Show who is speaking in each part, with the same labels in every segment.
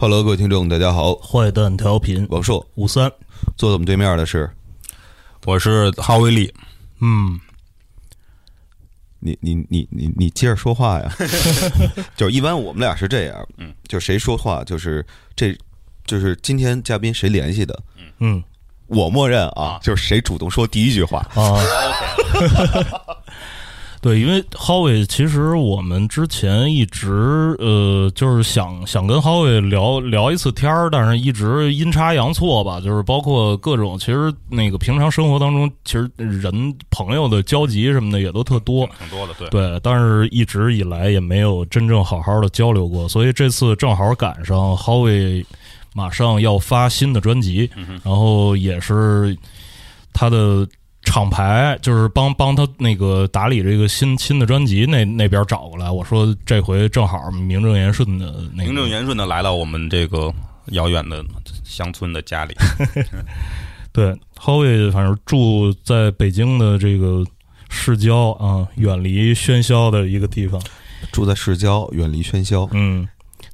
Speaker 1: Hello，各位听众，大家好，
Speaker 2: 坏蛋调频
Speaker 1: 王硕，
Speaker 2: 五三，
Speaker 1: 坐在我们对面的是？
Speaker 3: 我是哈维利，
Speaker 2: 嗯，
Speaker 1: 你，你，你，你，你接着说话呀。就是一般我们俩是这样，嗯，就谁说话，就是这，就是今天嘉宾谁联系的，
Speaker 2: 嗯，
Speaker 1: 我默认啊，就是谁主动说第一句话。
Speaker 2: 啊，对，因为 Howie 其实我们之前一直呃，就是想想跟 Howie 聊聊一次天儿，但是一直阴差阳错吧，就是包括各种，其实那个平常生活当中，其实人朋友的交集什么的也都特多，
Speaker 3: 挺多的，对，
Speaker 2: 对，但是一直以来也没有真正好好的交流过，所以这次正好赶上 Howie 马上要发新的专辑，然后也是他的厂牌，就是帮帮他那个打理这个新新的专辑那那边找过来，我说这回正好名正言顺的那个
Speaker 3: 名正言顺的来到我们这个遥远的乡村的家里，
Speaker 2: 对，Howie 反正住在北京的这个市郊啊，远离喧嚣的一个地方。
Speaker 1: 住在市郊，远离喧嚣。
Speaker 2: 嗯，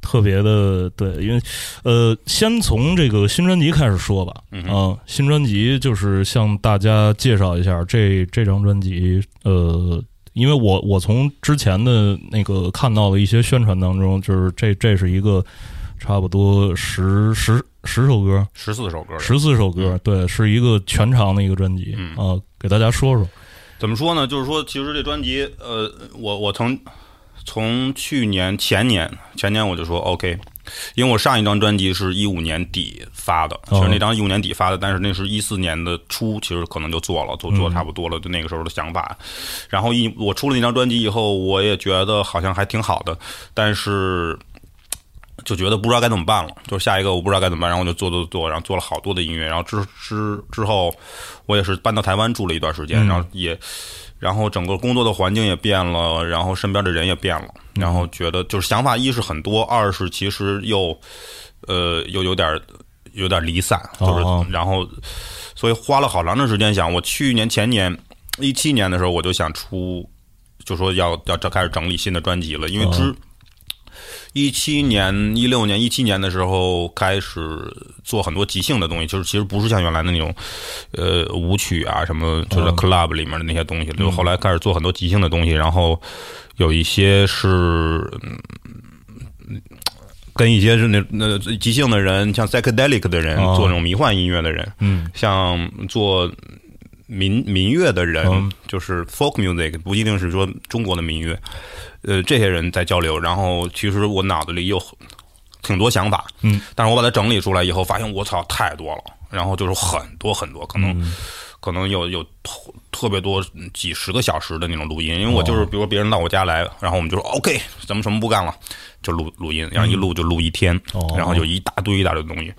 Speaker 2: 特别的对，因为呃，先从这个新专辑开始说吧。
Speaker 3: 嗯
Speaker 2: 啊，新专辑就是向大家介绍一下这这张专辑。呃，因为我我从之前的那个看到的一些宣传当中，就是这这是一个差不多十十十首歌，
Speaker 3: 十四首歌，
Speaker 2: 十四首歌，对，是一个全长的一个专辑。
Speaker 3: 嗯
Speaker 2: 啊，给大家说说。
Speaker 3: 怎么说呢？就是说，其实这专辑，呃，我我从从去年前年前年我就说 OK，因为我上一张专辑是一五年底发的，其实那张一五年底发的，但是那是一四年的初，其实可能就做了，做做差不多了，就那个时候的想法。然后一我出了那张专辑以后，我也觉得好像还挺好的，但是。就觉得不知道该怎么办了，就是下一个我不知道该怎么办，然后我就做做做，然后做了好多的音乐，然后之之之后，我也是搬到台湾住了一段时间，然后也，然后整个工作的环境也变了，然后身边的人也变了，然后觉得就是想法一是很多，二是其实又，呃，又有点有点离散，就是
Speaker 2: 哦
Speaker 3: 然后，所以花了好长的时间想，我去年前年一七年的时候我就想出，就说要要这开始整理新的专辑了，因为之。一七年、一六年、一七年的时候开始做很多即兴的东西，就是其实不是像原来的那种，呃，舞曲啊什么，就是 club 里面的那些东西。就后来开始做很多即兴的东西，然后有一些是，嗯，跟一些是那那即兴的人，像 psychedelic 的人，
Speaker 2: 哦。
Speaker 3: 做那种迷幻音乐的人，
Speaker 2: 嗯。
Speaker 3: 像做民民乐的人，
Speaker 2: 嗯
Speaker 3: 就是 folk music，不一定是说中国的民乐，呃，这些人在交流。然后其实我脑子里有挺多想法，
Speaker 2: 嗯，
Speaker 3: 但是我把它整理出来以后，发现我操太多了，然后就是很多很多，可能、
Speaker 2: 嗯。
Speaker 3: 可能有有特特别多几十个小时的那种录音，因为我就是比如说别人到我家来，然后我们就说 OK，咱们什么不干了，就录录音，然后一录就录一天，
Speaker 2: 哦。
Speaker 3: 然后有一大堆一大堆的东西。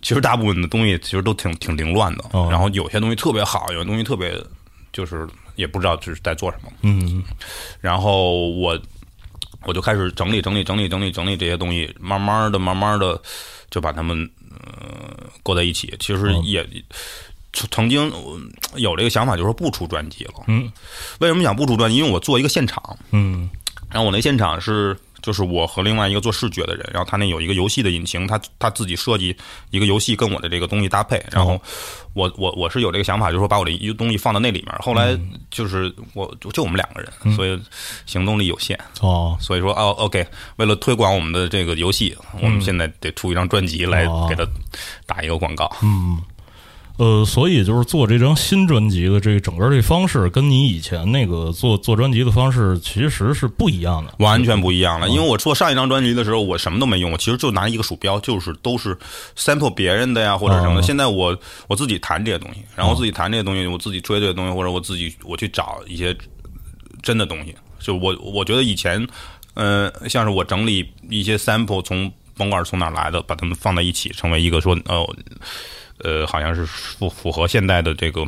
Speaker 3: 其实大部分的东西其实都挺挺凌乱的，
Speaker 2: 哦。
Speaker 3: 然后有些东西特别好，有些东西特别就是也不知道这是在做什么。
Speaker 2: 嗯
Speaker 3: 然后我我就开始整理整理整理整理整理这些东西，慢慢的慢慢的就把它们呃搁在一起。其实也、曾曾经呃有这个想法，就是说不出专辑了。
Speaker 2: 嗯，
Speaker 3: 为什么想不出专辑？因为我做一个现场，
Speaker 2: 嗯
Speaker 3: 然后我那现场是就是我和另外一个做视觉的人，然后他那有一个游戏的引擎，他他自己设计一个游戏跟我的这个东西搭配，然后我我我是有这个想法，就是说把我的一个东西放到那里面。后来就是我就就我们两个人，所以行动力有限，
Speaker 2: 哦。
Speaker 3: 所以说哦，OK，为了推广我们的这个游戏，我们现在得出一张专辑来
Speaker 2: 哦。
Speaker 3: 给他打一个广告。
Speaker 2: 呃，所以就是做这张新专辑的这个整个这方式，跟你以前那个做做专辑的方式其实是不一样的。
Speaker 3: 完全不一样了，因为我做上一张专辑的时候，我什么都没用，我其实就拿一个鼠标，就是都是 sample 别人的呀，或者什么的。现在我我自己弹这些东西，然后我自己弹这些东西，我自己追这些东西，或者我自己我去找一些真的东西。就我我觉得以前，嗯，像是我整理一些 sample，从甭管是从哪来的，把它们放在一起，成为一个说哦，呃，好像是符符合现代的这个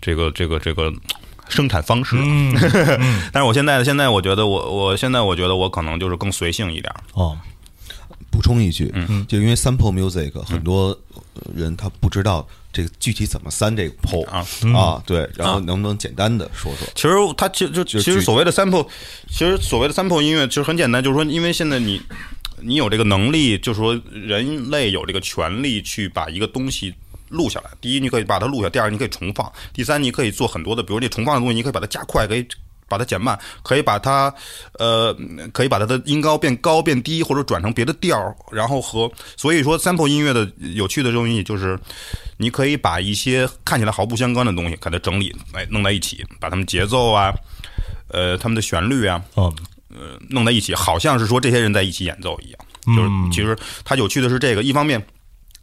Speaker 3: 这个这个这个生产方式。
Speaker 2: 嗯
Speaker 3: 但是我现在现在我觉得我我现在我觉得我可能就是更随性一点。
Speaker 2: 哦，
Speaker 1: 补充一句，
Speaker 3: 嗯。
Speaker 1: 就因为 sample music 很多人他不知道这个具体怎么三这个 po
Speaker 3: 啊。
Speaker 1: 啊，对，然后能不能简单的说说？
Speaker 3: 其实它其实就
Speaker 1: 就
Speaker 3: 其实所谓的 sample，其实所谓的 sample 音乐其实很简单，就是说，因为现在你你有这个能力，就是说人类有这个权利去把一个东西录下来。第一，你可以把它录下；第二，你可以重放；第三，你可以做很多的，比如你重放的东西，你可以把它加快，可以把它减慢，可以把它呃，可以把它的音高变高变低，或者转成别的调儿。然后和所以说，sample 音乐的有趣的东西就是，你可以把一些看起来毫不相关的东西，给它整理哎弄在一起，把它们节奏啊，呃，他们的旋律啊，
Speaker 2: 嗯。
Speaker 3: 呃，弄在一起，好像是说这些人在一起演奏一样。就是其实它有趣的是这个，一方面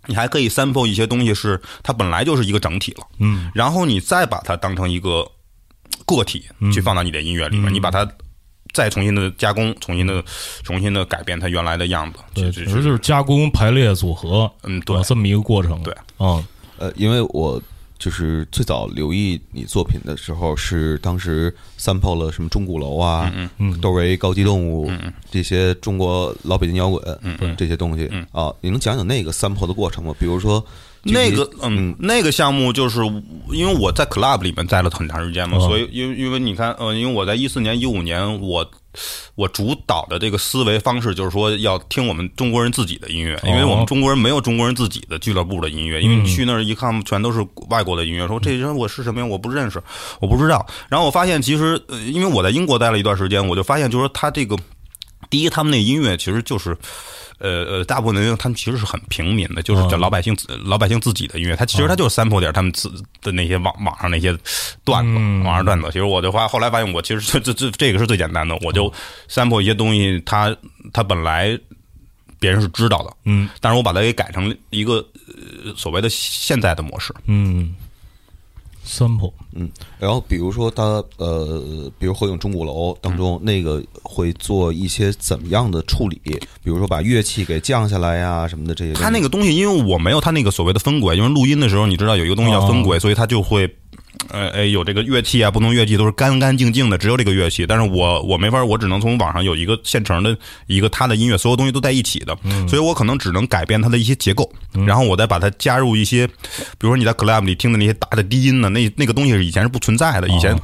Speaker 3: 你还可以 sample 一些东西，是它本来就是一个整体了。
Speaker 2: 嗯，
Speaker 3: 然后你再把它当成一个个体去放到你的音乐里面，你把它再重新的加工，重新的重新的改变它原来的样子。
Speaker 2: 对，其实就是加工、排列、组合，
Speaker 3: 嗯，对，
Speaker 2: 这么一个过程。
Speaker 3: 对，
Speaker 2: 嗯，
Speaker 1: 呃，因为我。就是最早留意你作品的时候，是当时 sample 了什么钟鼓楼啊、嗯嗯窦唯高级动物嗯这些中国老北京摇滚这些东西啊，你能讲讲那个 sample 的过程吗？比如说
Speaker 3: 那个嗯，那个项目就是因为我在 club 里面待了很长时间嘛，所以因为因为你看呃，因为我在一四年一五年我。我主导的这个思维方式就是说，要听我们中国人自己的音乐，因为我们中国人没有中国人自己的俱乐部的音乐。因为你去那儿一看，全都是外国的音乐，说这人我是什么呀？我不认识，我不知道。然后我发现，其实因为我在英国待了一段时间，我就发现，就是说他这个第一，他们那音乐其实就是。呃呃，大部分的音乐他们其实是很平民的，就是叫老百姓老百姓自己的音乐。他其实他就是 sample 点他们自的那些网网上那些段子，网上段子。其实我就发后来发现，我其实 这这这这个是最简单的，我就 sample 一些东西，他他本来别人是知道的，
Speaker 2: 嗯，
Speaker 3: 但是我把它给改成一个所谓的现在的模式，
Speaker 2: 嗯。sample，
Speaker 1: 嗯，然后比如说他呃，比如《合影钟鼓楼》当中那个会做一些怎么样的处理？比如说把乐器给降下来呀什么的这些。
Speaker 3: 他那个东西，因为我没有他那个所谓的分轨，因为录音的时候你知道有一个东西叫分轨，所以他就会。呃，哎，有这个乐器啊，不同乐器都是干干净净的，只有这个乐器。但是我我没法，我只能从网上有一个现成的一个他的音乐，所有东西都在一起的，所以我可能只能改变它的一些结构，然后我再把它加入一些，比如说你在 club 里听的那些大的低音呢，那那个东西是以前是不存在的，以前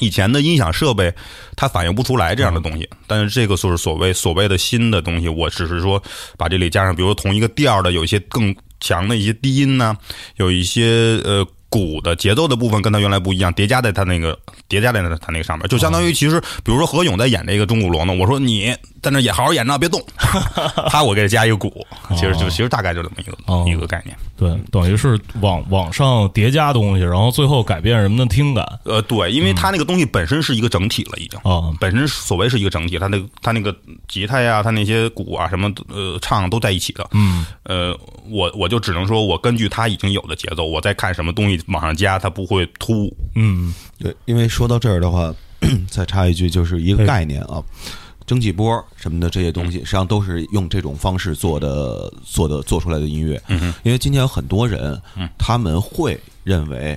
Speaker 3: 以前的音响设备它反映不出来这样的东西。但是这个就是所谓所谓的新的东西，我只是说把这里加上，比如说同一个调的有一些更强的一些低音呢，有一些呃。鼓的节奏的部分跟他原来不一样，叠加在他那个叠加在他那个上面，就相当于其实，比如说何勇在演这个钟鼓楼呢，我说你在那也好好演着，别动，他我给他加一个鼓，其实就其实大概就这么一个一个概念，
Speaker 2: 对，等于是往往上叠加东西，然后最后改变人们的听感，
Speaker 3: 呃，对，因为它那个东西本身是一个整体了，已经。
Speaker 2: 啊，
Speaker 3: 本身所谓是一个整体，它那个他那个吉他呀，它那些鼓啊什么呃唱都在一起的，
Speaker 2: 嗯，
Speaker 3: 呃，我我就只能说我根据他已经有的节奏，我再看什么东西。往上加，它不会突。兀。
Speaker 2: 嗯，
Speaker 1: 对，因为说到这儿的话，再插一句，就是一个概念啊，蒸汽波什么的这些东西，实际上都是用这种方式做的，做的做出来的音乐。
Speaker 3: 嗯
Speaker 1: 因为今天有很多人，他们会认为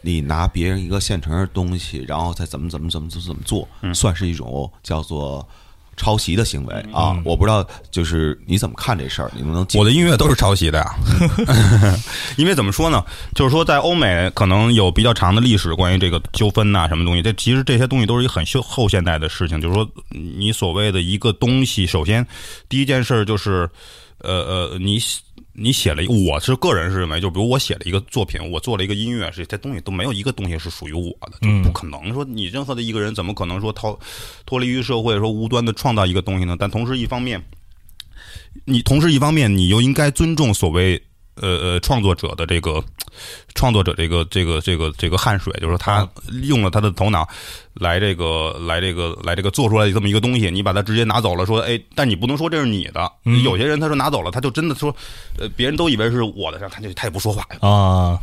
Speaker 1: 你拿别人一个现成的东西，然后再怎么怎么怎么怎么怎么做，算是一种叫做。抄袭的行为啊，我不知道，就是你怎么看这事儿？你能不能？
Speaker 3: 我的音乐都是抄袭的呀，因为怎么说呢？就是说，在欧美可能有比较长的历史，关于这个纠纷呐，什么东西？这其实这些东西都是一个很后后现代的事情。就是说，你所谓的一个东西，首先第一件事就是，呃呃，你。你写了，我是个人是认为，就比如我写了一个作品，我做了一个音乐，这些东西都没有一个东西是属于我的，就不可能说你任何的一个人怎么可能说逃脱离于社会，说无端的创造一个东西呢？但同时一方面，你同时一方面，你又应该尊重所谓。呃呃，创作者的这个创作者这个这个这个这个汗水，就是说他用了他的头脑来这个来这个来这个做出来这么一个东西，你把它直接拿走了，说哎，但你不能说这是你的。有些人他说拿走了，他就真的说，呃，别人都以为是我的，然后他就他也不说话
Speaker 2: 啊。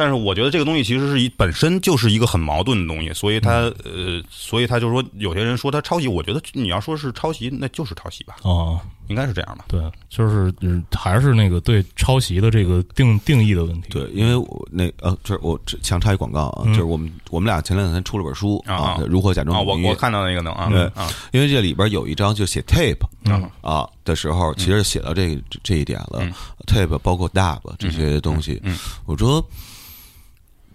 Speaker 3: 但是我觉得这个东西其实是一本身就是一个很矛盾的东西，所以他呃，所以他就说有些人说他抄袭，我觉得你要说是抄袭，那就是抄袭吧。
Speaker 2: 哦，
Speaker 3: 应该是这样吧？
Speaker 2: 对，就是还是那个对抄袭的这个定定义的问题。
Speaker 1: 对，因为我那呃，就是我强插一广告啊，就是我们我们俩前两天出了本书啊，如何假装
Speaker 3: 我我看到那个呢啊，
Speaker 1: 对。啊，因为这里边有一章就写 tape 啊。的时候，其实写到这这一点了，tape 包括 dub 这些东西，我说。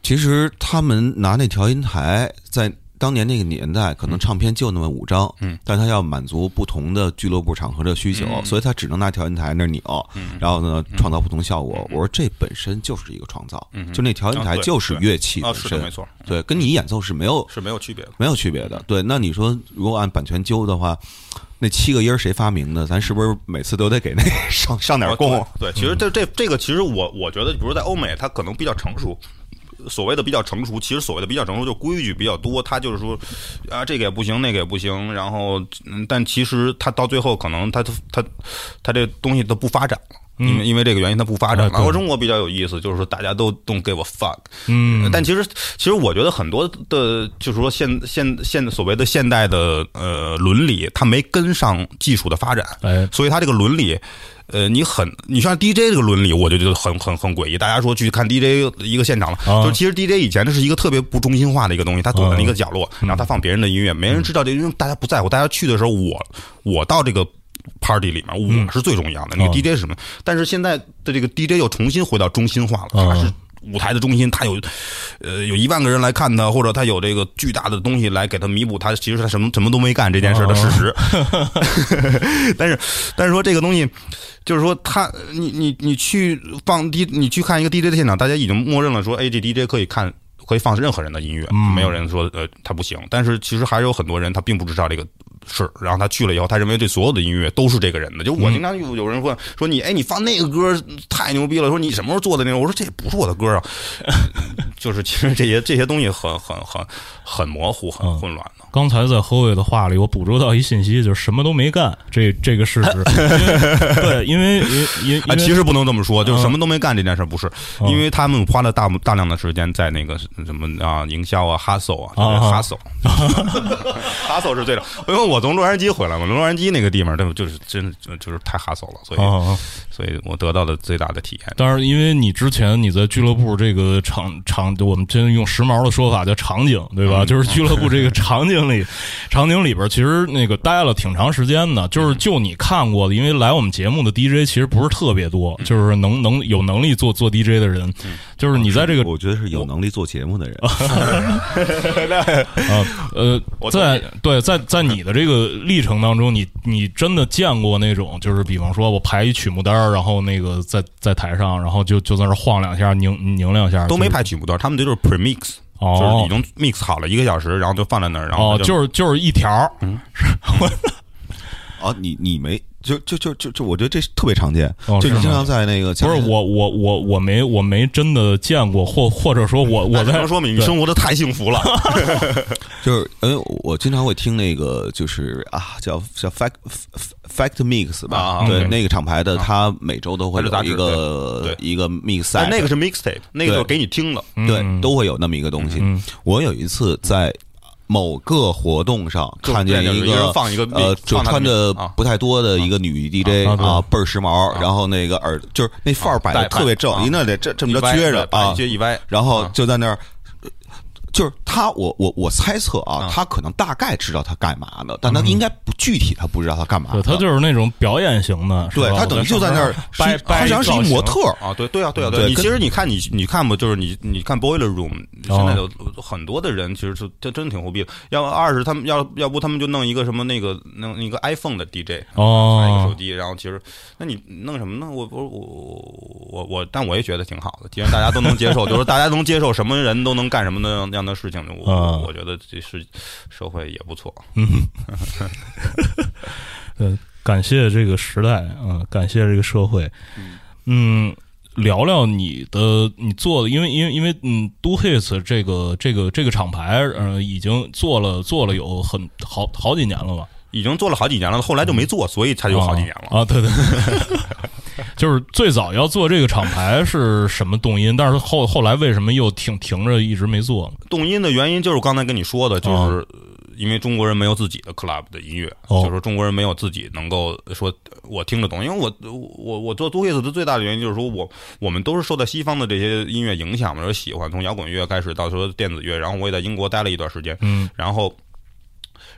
Speaker 1: 其实他们拿那调音台在。当年那个年代，可能唱片就那么五张，
Speaker 3: 嗯，
Speaker 1: 但他要满足不同的俱乐部场合的需求，
Speaker 3: 嗯
Speaker 1: 所以他只能拿调音台那儿扭，
Speaker 3: 嗯
Speaker 1: 然后呢创造不同效果。我说这本身就是一个创造，就那调音台就是乐器
Speaker 3: 啊，
Speaker 1: 本身，
Speaker 3: 是的，没错，
Speaker 1: 对，跟你演奏是没有
Speaker 3: 是没有区别的。
Speaker 1: 没有区别的。对，那你说如果按版权揪的话，那七个音儿谁发明的？咱是不是每次都得给那上上点供？
Speaker 3: 哦对，对，其实这这这个，其实我我觉得，比如在欧美，它可能比较成熟。所谓的比较成熟，其实所谓的比较成熟，就规矩比较多。他就是说，啊，这个也不行，那个也不行。然后，嗯，但其实他到最后，可能他他他这东西都不发展了。因为因为这个原因，它不发展了。而中国比较有意思，就是说大家都 don't give a fuck。
Speaker 2: 嗯，
Speaker 3: 但其实其实我觉得很多的，就是说现现现所谓的现代的呃伦理，它没跟上技术的发展，
Speaker 2: 哎，
Speaker 3: 所以它这个伦理。呃，你很，你像 DJ 这个伦理，我就觉得很很很诡异。大家说去看 DJ 一个现场了，
Speaker 2: 啊
Speaker 3: 就是其实 DJ 以前这是一个特别不中心化的一个东西，他躲在一个角落，然后他放别人的音乐，没人知道这，因为大家不在乎。大家去的时候，我我到这个 party 里面，我是最重要的。那个 DJ 是什么？但是现在的这个 DJ 又重新回到中心化了，他是。舞台的中心，他有，呃，有一万个人来看他，或者他有这个巨大的东西来给他弥补他其实他什么什么都没干这件事的事实。但是，但是说这个东西，就是说他，你你你去放 D，你去看一个 DJ 的现场，大家已经默认了说，哎，这 DJ 可以看。可以放任何人的音乐，没有人说呃他不行。但是其实还是有很多人他并不知道这个事，然后他去了以后，他认为这所有的音乐都是这个人的。就我经常有有人问说你哎你放那个歌太牛逼了，说你什么时候做的那个？我说这不是我的歌啊。就是其实这些这些东西很很很很模糊，很混乱的。
Speaker 2: 刚才在何伟的话里，我捕捉到一信息，就是什么都没干，这这个事实。对，因为因因
Speaker 3: 啊，其实不能这么说，就是什么都没干这件事不是，因为他们花了大大量的时间在那个什么啊营销啊，hustle 啊，hustle。哈索是最的，因为我从洛杉矶回来嘛，洛杉矶那个地方，它就是真的就是太哈索了，所以，所以我得到的最大的体验。
Speaker 2: 当然，因为你之前你在俱乐部这个场场，我们真用时髦的说法叫场景，对吧？就是俱乐部这个 场景里，场景里边其实那个待了挺长时间的。就是就你看过的，因为来我们节目的 DJ 其实不是特别多，就是能能有能力做做 DJ 的人，就是你在这个，
Speaker 1: 我觉得是有能力做节目的人。
Speaker 2: 啊 呃，在对在在你的这个历程当中，你你真的见过那种，就是比方说我排一曲目单然后那个在在台上，然后就就在那晃两下，拧拧两下，
Speaker 3: 都没排曲目单他们这就是 premix，
Speaker 2: 哦，
Speaker 3: 就是已经 mix 好了一个小时，然后就放在那儿，然后
Speaker 2: 哦，就是就是一条，
Speaker 3: 嗯，
Speaker 1: 哦，你你没。就就就就就，我觉得这特别常见。
Speaker 2: 哦、
Speaker 1: 就你经常在那个
Speaker 2: 不是我我我我没我没真的见过，或或者说我我在
Speaker 3: 能说明你生活的太幸福了。
Speaker 1: 就是因为我经常会听那个就是啊叫叫 fact fact mix 吧，
Speaker 3: 啊、
Speaker 1: 对、
Speaker 3: 嗯、
Speaker 1: 那个厂牌的，他每周都会有一
Speaker 3: 个
Speaker 1: 一个 mix 赛，
Speaker 3: 那个是 mixtape，那个就是给你听的，
Speaker 1: 对，都会有那么一个东西。
Speaker 2: 嗯、
Speaker 1: 我有一次在。某个活动上看见
Speaker 3: 一
Speaker 1: 个
Speaker 3: 放一个
Speaker 1: 呃，就穿着不太多的一个女 DJ
Speaker 2: 啊，
Speaker 1: 倍儿时髦，然后那个耳就是那范儿摆的特别正，一那得这这么着撅着啊，
Speaker 3: 撅一歪，
Speaker 1: 然后就在那儿。就是他，我我我猜测啊，他可能大概知道他干嘛的，但他应该不具体，他不知道他干嘛。
Speaker 2: 对他就是那种表演型的，
Speaker 1: 对他等于就在那儿
Speaker 2: 掰
Speaker 1: 他实际上是一模特
Speaker 3: 啊，对对啊对啊对。你其实你看你你看吧，就是你你看 Boiler Room 现在有很多的人，其实是真真挺牛逼的。要二是他们要要不他们就弄一个什么那个弄一个 iPhone 的 DJ
Speaker 2: 哦，
Speaker 3: 一个手机，然后其实那你弄什么呢？我我我我我，但我也觉得挺好的，既然大家都能接受，就是大家能接受什么人都能干什么那样的事情，我。我觉得这是社会也不错。
Speaker 2: 嗯，呃，感谢这个时代，嗯，感谢这个社会。嗯，聊聊你的你做的，因为因为因为嗯，Do Hits 这个这个这个厂牌，呃，已经做了做了有很好好几年了吧？
Speaker 3: 已经做了好几年了，后来就没做，所以才有好几年了。
Speaker 2: 啊，对对。就是最早要做这个厂牌是什么动因？但是后后来为什么又停停着一直没做？
Speaker 3: 动因的原因就是刚才跟你说的，就是因为中国人没有自己的 club 的音乐，
Speaker 2: 哦、
Speaker 3: 就是说中国人没有自己能够说我听得懂。因为我我我做 Do Hits 的最大的原因就是说我我们都是受到西方的这些音乐影响嘛，喜欢从摇滚乐开始到说电子乐，然后我也在英国待了一段时间，
Speaker 2: 嗯，
Speaker 3: 然后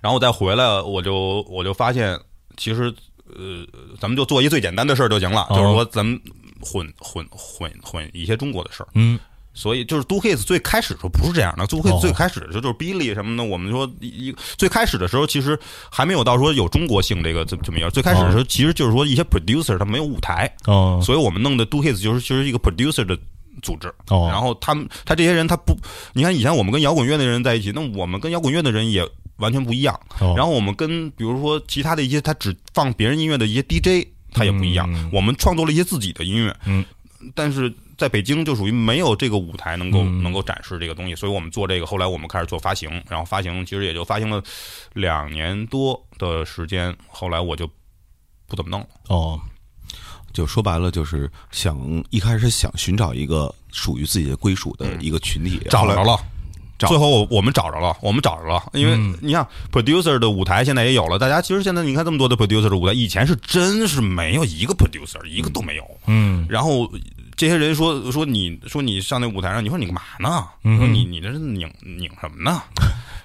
Speaker 3: 然后我再回来，我就我就发现其实。呃，咱们就做一最简单的事儿就行了，
Speaker 2: 哦、
Speaker 3: 就是说咱们混混混混一些中国的事儿。
Speaker 2: 嗯，
Speaker 3: 所以就是 Do Hits 最开始的时候不是这样的，Do Hits 最开始的时候就是 Billy 什么的，我们说一最开始的时候其实还没有到说有中国性这个这这么一样，最开始的时候其实就是说一些 producer 他没有舞台，
Speaker 2: 哦
Speaker 3: 所以我们弄的 Do Hits 就是就是一个 producer 的组织，
Speaker 2: 哦
Speaker 3: 然后他们他这些人他不，你看以前我们跟摇滚乐的人在一起，那我们跟摇滚乐的人也完全不一样，
Speaker 2: 哦
Speaker 3: 然后我们跟比如说其他的一些他只放别人音乐的一些 DJ，他也不一样。
Speaker 2: 嗯
Speaker 3: 我们创作了一些自己的音乐，
Speaker 2: 嗯，
Speaker 3: 但是在北京就属于没有这个舞台能够、
Speaker 2: 嗯
Speaker 3: 能够展示这个东西，所以我们做这个。后来我们开始做发行，然后发行其实也就发行了两年多的时间，后来我就不怎么弄了。
Speaker 2: 哦
Speaker 1: 就说白了，就是想一开始想寻找一个属于自己的归属的一个群体，
Speaker 3: 找着了。
Speaker 1: 找
Speaker 3: 最后我我们找着了，我们找着了，因为
Speaker 2: 嗯
Speaker 3: 你看 producer 的舞台现在也有了，大家其实现在你看这么多的 producer 的舞台，以前是真是没有一个 producer，一个都没有。
Speaker 2: 嗯
Speaker 3: 然后这些人说说你说你上那舞台上，你说你干嘛呢？
Speaker 2: 嗯
Speaker 3: 说你你这是拧拧什么呢？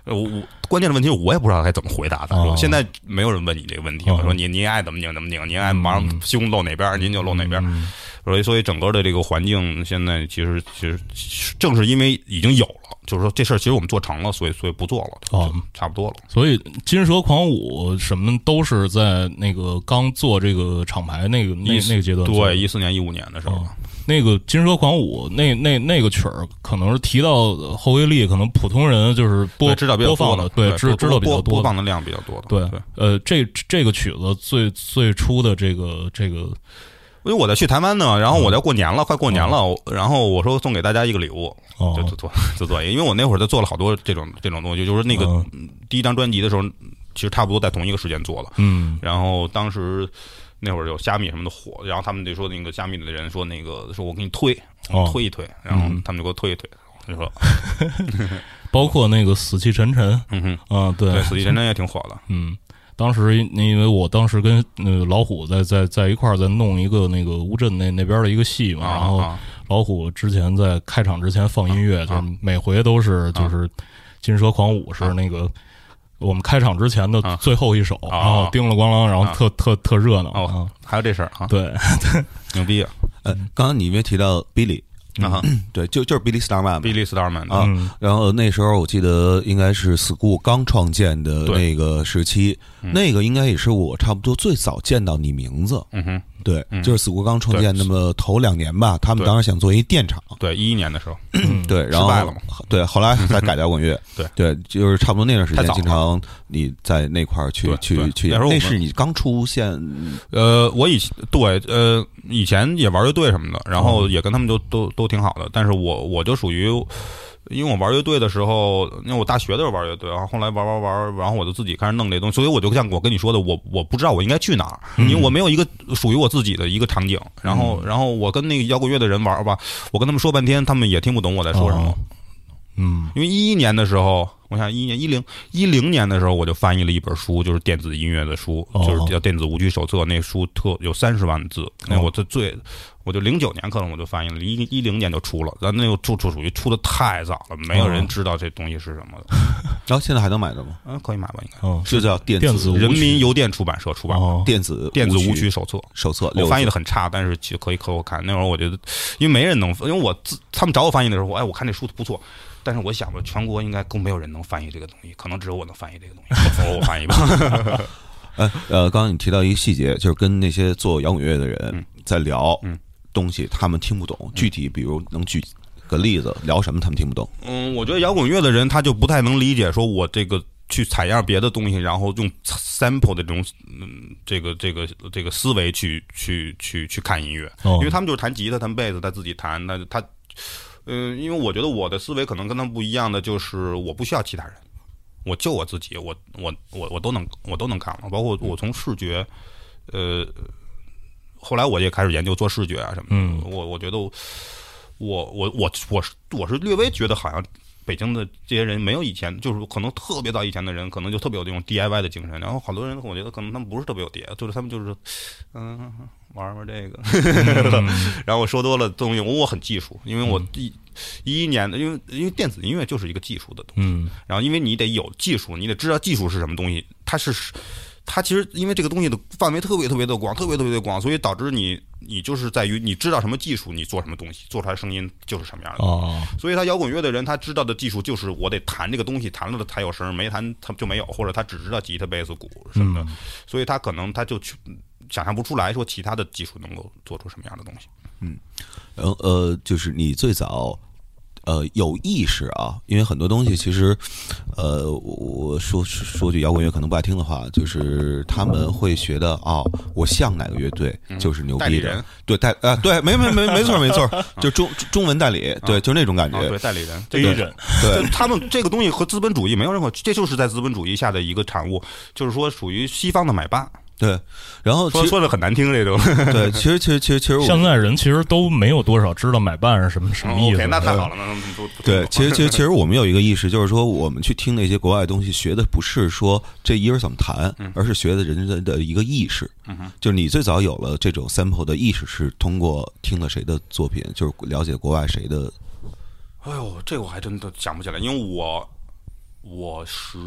Speaker 3: 呃 我我关键的问题我也不知道该怎么回答他。
Speaker 2: 哦
Speaker 3: 说现在没有人问你这个问题，
Speaker 2: 哦
Speaker 3: 我说你你爱怎么拧怎么拧，您爱往胸露哪边您就露哪边。
Speaker 2: 嗯
Speaker 3: 所以，所以整个的这个环境现在其实其实正是因为已经有了，就是说这事儿其实我们做成了，所以所以不做了，
Speaker 2: 哦
Speaker 3: 差不多了。
Speaker 2: 所以金蛇狂舞什么都是在那个刚做这个厂牌那个那
Speaker 3: 一
Speaker 2: 那个阶段
Speaker 3: 对，一四年一五年的时候
Speaker 2: 哦，那个金蛇狂舞那那那个曲儿，可能是提到后威力，可能普通人就是播
Speaker 3: 知道比较
Speaker 2: 播放
Speaker 3: 多的，
Speaker 2: 对知
Speaker 3: 播
Speaker 2: 知道比较多的。
Speaker 3: 播播放的量比较多的，
Speaker 2: 对
Speaker 3: 对。
Speaker 2: 呃，这这个曲子最最初的这个这个
Speaker 3: 因为我在去台湾呢，然后我在过年了，快过年了，然后我说送给大家一个礼物，
Speaker 2: 哦。
Speaker 3: 就做做就做作业，因为我那会儿在做了好多这种这种东西，就是那个第一张专辑的时候，其实差不多在同一个时间做的，
Speaker 2: 嗯。
Speaker 3: 然后当时那会儿有虾米什么的火，然后他们就说那个虾米的人说那个说我给你推，
Speaker 2: 哦。
Speaker 3: 推一推，然后
Speaker 2: 嗯。
Speaker 3: 他们就给我推一推，就说。
Speaker 2: 包括那个死气沉沉。
Speaker 3: 嗯哼，
Speaker 2: 啊，对。
Speaker 3: 对，死气沉沉也挺火的，
Speaker 2: 嗯，当时因为我当时跟呃老虎在在在一块儿在弄一个那个乌镇那那边的一个戏嘛，
Speaker 3: 啊
Speaker 2: 然后
Speaker 3: 啊。
Speaker 2: 老虎之前在开场之前放音乐，
Speaker 3: 啊
Speaker 2: 就是每回都是就是金蛇狂舞是那个。我们开场之前的
Speaker 3: 啊。
Speaker 2: 最后一首，
Speaker 3: 啊
Speaker 2: 然后叮了咣啷，然后
Speaker 3: 啊。
Speaker 2: 特特特热闹
Speaker 3: 哦，还有这事儿啊。
Speaker 2: 啊！，对，
Speaker 3: 牛逼啊！
Speaker 1: 呃，刚刚你没提到 Billy，
Speaker 3: 啊哈。
Speaker 1: 对，就就是 Billy
Speaker 3: Starman，Billy Starman
Speaker 1: 啊
Speaker 2: 嗯，
Speaker 1: 然后那时候我记得应该是 School 刚创建的那个时期，那个应该也是我差不多最早见到你名字。
Speaker 3: 嗯哼，
Speaker 1: 对，
Speaker 3: 嗯。
Speaker 1: 就是 School 刚创建那么头两年吧，他们当时想做一电厂，
Speaker 3: 对，一一年的时候，
Speaker 1: 对，然后
Speaker 3: 败了嘛。
Speaker 1: 对，后来才改摇滚乐，
Speaker 3: 对。
Speaker 1: 对，就是差不多那段时间，经常你在那块儿去去去演，
Speaker 3: 那时候
Speaker 1: 那是你刚出现，
Speaker 3: 呃，我以前对呃以前也玩乐队什么的，然
Speaker 2: 哦。
Speaker 3: 后也跟他们都都都挺好的，但是我我就属于。因为我玩乐队的时候，因为我大学的时候玩乐队，然后后来玩玩玩，然后我就自己开始弄这东西，所以我就像我跟你说的，我我不知道我应该去哪儿，
Speaker 2: 嗯
Speaker 3: 因为我没有一个属于我自己的一个场景。然后，然后我跟那个摇滚乐的人玩吧，我跟他们说半天，他们也听不懂我在说什么。
Speaker 2: 哦嗯
Speaker 3: 因为一一年的时候，我想一一年一零一零年的时候，我就翻译了一本书，就是电子音乐的书，
Speaker 2: 哦
Speaker 3: 就是叫《电子舞曲手册》。那书特有三十万字，那我这最，我就零九年可能我就翻译了，一一零年就出了，咱那个出出属于出的太早了，没有人知道这东西是什么的。
Speaker 1: 然后现在还能买着吗？
Speaker 3: 嗯，可以买吧？应该。
Speaker 2: 哦
Speaker 1: 就叫电
Speaker 2: 电子
Speaker 3: 人民邮电出版社出版的
Speaker 2: 哦
Speaker 1: 电子
Speaker 3: 电子舞
Speaker 1: 舞
Speaker 3: 曲手册。
Speaker 1: 手册，
Speaker 3: 我翻译的
Speaker 1: 的
Speaker 3: 很差，但是其实可以可我看。那会儿我觉得，因为没人能，因为我自他们找我翻译的时候，我哎，我看这书不错，但是我想吧，全国应该更没有人能翻译这个东西，可能只有我能翻译这个东西，否 则我翻译吧。
Speaker 1: 呃呃，刚刚你提到一个细节，就是跟那些做摇滚乐的人在聊
Speaker 3: 嗯
Speaker 1: 东西，他们听不懂。具体比如能举个例子，聊什么他们听不懂？
Speaker 3: 嗯，我觉得摇滚乐的人他就不太能理解，说我这个去采样别的东西，然后用 sample 的这种嗯这个这个这个思维去去去去看音乐，
Speaker 2: 哦
Speaker 3: 因为他们就是弹吉他、弹贝斯，他自己弹，那他嗯，因为我觉得我的思维可能跟他们不一样的，就是我不需要其他人，我就我自己，我我我我都能我都能看了，包括我从视觉，呃，后来我也开始研究做视觉啊什么的，
Speaker 2: 嗯
Speaker 3: 我我觉得我我我我我是我是略微觉得好像。北京的这些人没有以前，就是可能特别早以前的人，可能就特别有这种 DIY 的精神。然后好多人，我觉得可能他们不是特别有 DIY，就是他们就是，嗯，玩玩这个。然后我说多了东西，我我很技术，因为我一一一年的，因为因为电子音乐就是一个技术的东西。
Speaker 2: 嗯
Speaker 3: 然后因为你得有技术，你得知道技术是什么东西，它是它其实因为这个东西的范围特别特别的广，特别特别的广，所以导致你你就是在于你知道什么技术，你做什么东西，做出来声音就是什么样的。
Speaker 2: 哦，
Speaker 3: 所以他摇滚乐的人，他知道的技术就是我得弹这个东西，弹了才有声，没弹他就没有，或者他只知道吉他、贝斯、鼓什么的，所以他可能他就去想象不出来说其他的技术能够做出什么样的东西。
Speaker 1: 嗯然后呃，就是你最早呃有意识啊，因为很多东西其实呃，我说说句摇滚乐可能不爱听的话，就是他们会觉得哦，我像哪个乐队就是牛逼的
Speaker 3: 代理人，
Speaker 1: 对代啊对，没没没没错没错，就中中文代理，对，就那种感
Speaker 3: 啊，对，
Speaker 1: 觉，
Speaker 3: 代理人，这个
Speaker 2: 黑人，
Speaker 1: 对
Speaker 3: 这他们这个东西和资本主义没有任何，这就是在资本主义下的一个产物，就是说属于西方的买办。
Speaker 1: 对。然后
Speaker 3: 说说的很难听，这种。
Speaker 1: 对，其实其实其实其实
Speaker 2: 现在人其实都没有多少知道买办是什么什么意思。
Speaker 3: 那太好了，那那那都
Speaker 1: 对，其实其实其实我们有一个意识，就是说我们去听那些国外的东西，学的不是说这一人怎么弹，而是学的人家的一个意识。就是你最早有了这种 sample 的意识，是通过听了谁的作品，就是了解国外谁的。
Speaker 3: 哎呦，这个我还真的想不起来，因为我我十，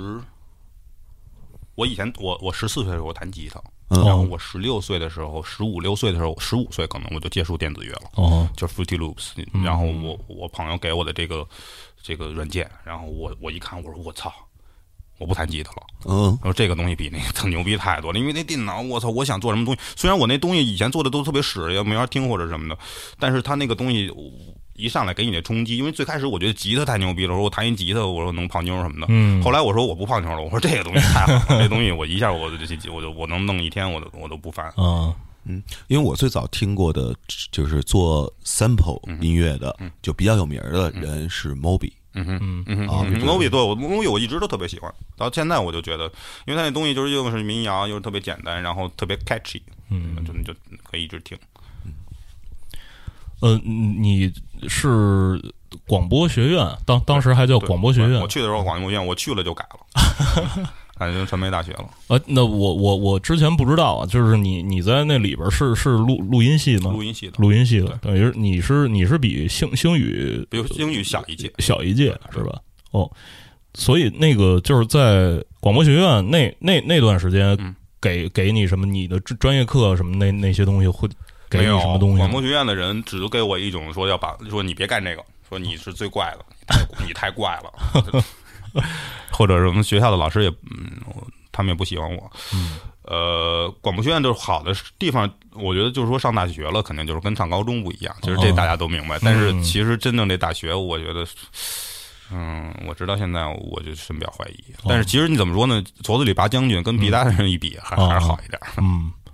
Speaker 3: 我以前我我十四岁的时候我弹吉他，
Speaker 1: 嗯
Speaker 3: 然后我十六岁的时候，十五六岁的时候，十五岁可能我就接触电子乐了。
Speaker 2: 哦，
Speaker 3: 就是 Fruity Loops，然后我我朋友给我的这个这个软件，然后我我一看，我说我操，我不弹吉他了。
Speaker 1: 嗯
Speaker 3: 我说这个东西比那个牛逼太多了，因为那电脑，我操，我想做什么东西，虽然我那东西以前做的都特别屎，也没法听或者什么的，但是他那个东西一上来给你的冲击，因为最开始我觉得吉他太牛逼了，我说我弹一吉他，我说能泡妞什么的，
Speaker 2: 嗯。
Speaker 3: 后来我说我不泡妞了，我说这个东西太好了，这东西我一下我就我就我能弄一天，我都我都不烦。
Speaker 2: 啊，
Speaker 1: 因为我最早听过的就是做 sample 音乐的，就比较有名的人是 Moby。
Speaker 3: 嗯哼，
Speaker 2: 嗯。
Speaker 3: 嗯
Speaker 1: 啊
Speaker 3: ，Moby 对我 Moby 我一直都特别喜欢，到现在我就觉得，因为他那东西就是又是民谣，又是特别简单，然后特别 catchy，
Speaker 2: 嗯，
Speaker 3: 就你就可以一直听。
Speaker 2: 呃，你是广播学院，当当时还叫广播学院
Speaker 3: 我。去的时候广播学院，我去了就改了，感觉传媒大学了，
Speaker 2: 呃，那我我我之前不知道啊，就是你你在那里边是是录录音系吗？
Speaker 3: 录音系的，
Speaker 2: 录音系的，等于是你是你是比星星宇
Speaker 3: 比英语小一届。
Speaker 2: 小一届是吧？哦，所以那个就是在广播学院那那那段时间
Speaker 3: 嗯，
Speaker 2: 给给你什么你的专专业课什么那那些东西会给你
Speaker 3: 没有
Speaker 2: 什么东西？
Speaker 3: 广播学院的人只给我一种说要把说你别干这个，说你是最怪的，你太 怪了，或者是我们学校的老师也嗯，他们也不喜欢我。
Speaker 2: 嗯
Speaker 3: 呃，广播学院就是好的地方，我觉得就是说上大学了，肯定就是跟上高中不一样。其实这
Speaker 2: 哦
Speaker 3: 大家都明白，但是
Speaker 2: 嗯
Speaker 3: 其实真正这大学，我觉得，嗯，我直到现在我就深表怀疑。
Speaker 2: 哦
Speaker 3: 但是其实你怎么说呢？矬子里拔将军跟别的人一比，还
Speaker 2: 哦
Speaker 3: 还是好一点。
Speaker 2: 嗯，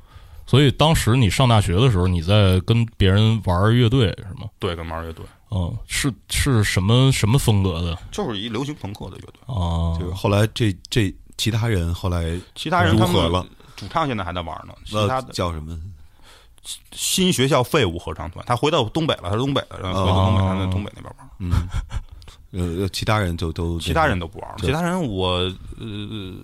Speaker 2: 所以当时你上大学的时候，你在跟别人玩乐队是吗？
Speaker 3: 对，跟玩乐队
Speaker 2: 嗯，是是什么什么风格的
Speaker 3: 就是一流行朋克的乐队。
Speaker 2: 啊？
Speaker 1: 就是后来这这其他人后来
Speaker 3: 其他人他们
Speaker 1: 如何了？
Speaker 3: 主唱现在还在玩呢，其他的
Speaker 1: 叫什么？
Speaker 3: 新学校废物合唱团，他回到东北了，他是东北的，然后回到东北，
Speaker 2: 哦
Speaker 3: 他在东北那边玩。
Speaker 1: 嗯，呃，其他人就都
Speaker 3: 其他人都不玩了，其他人我呃，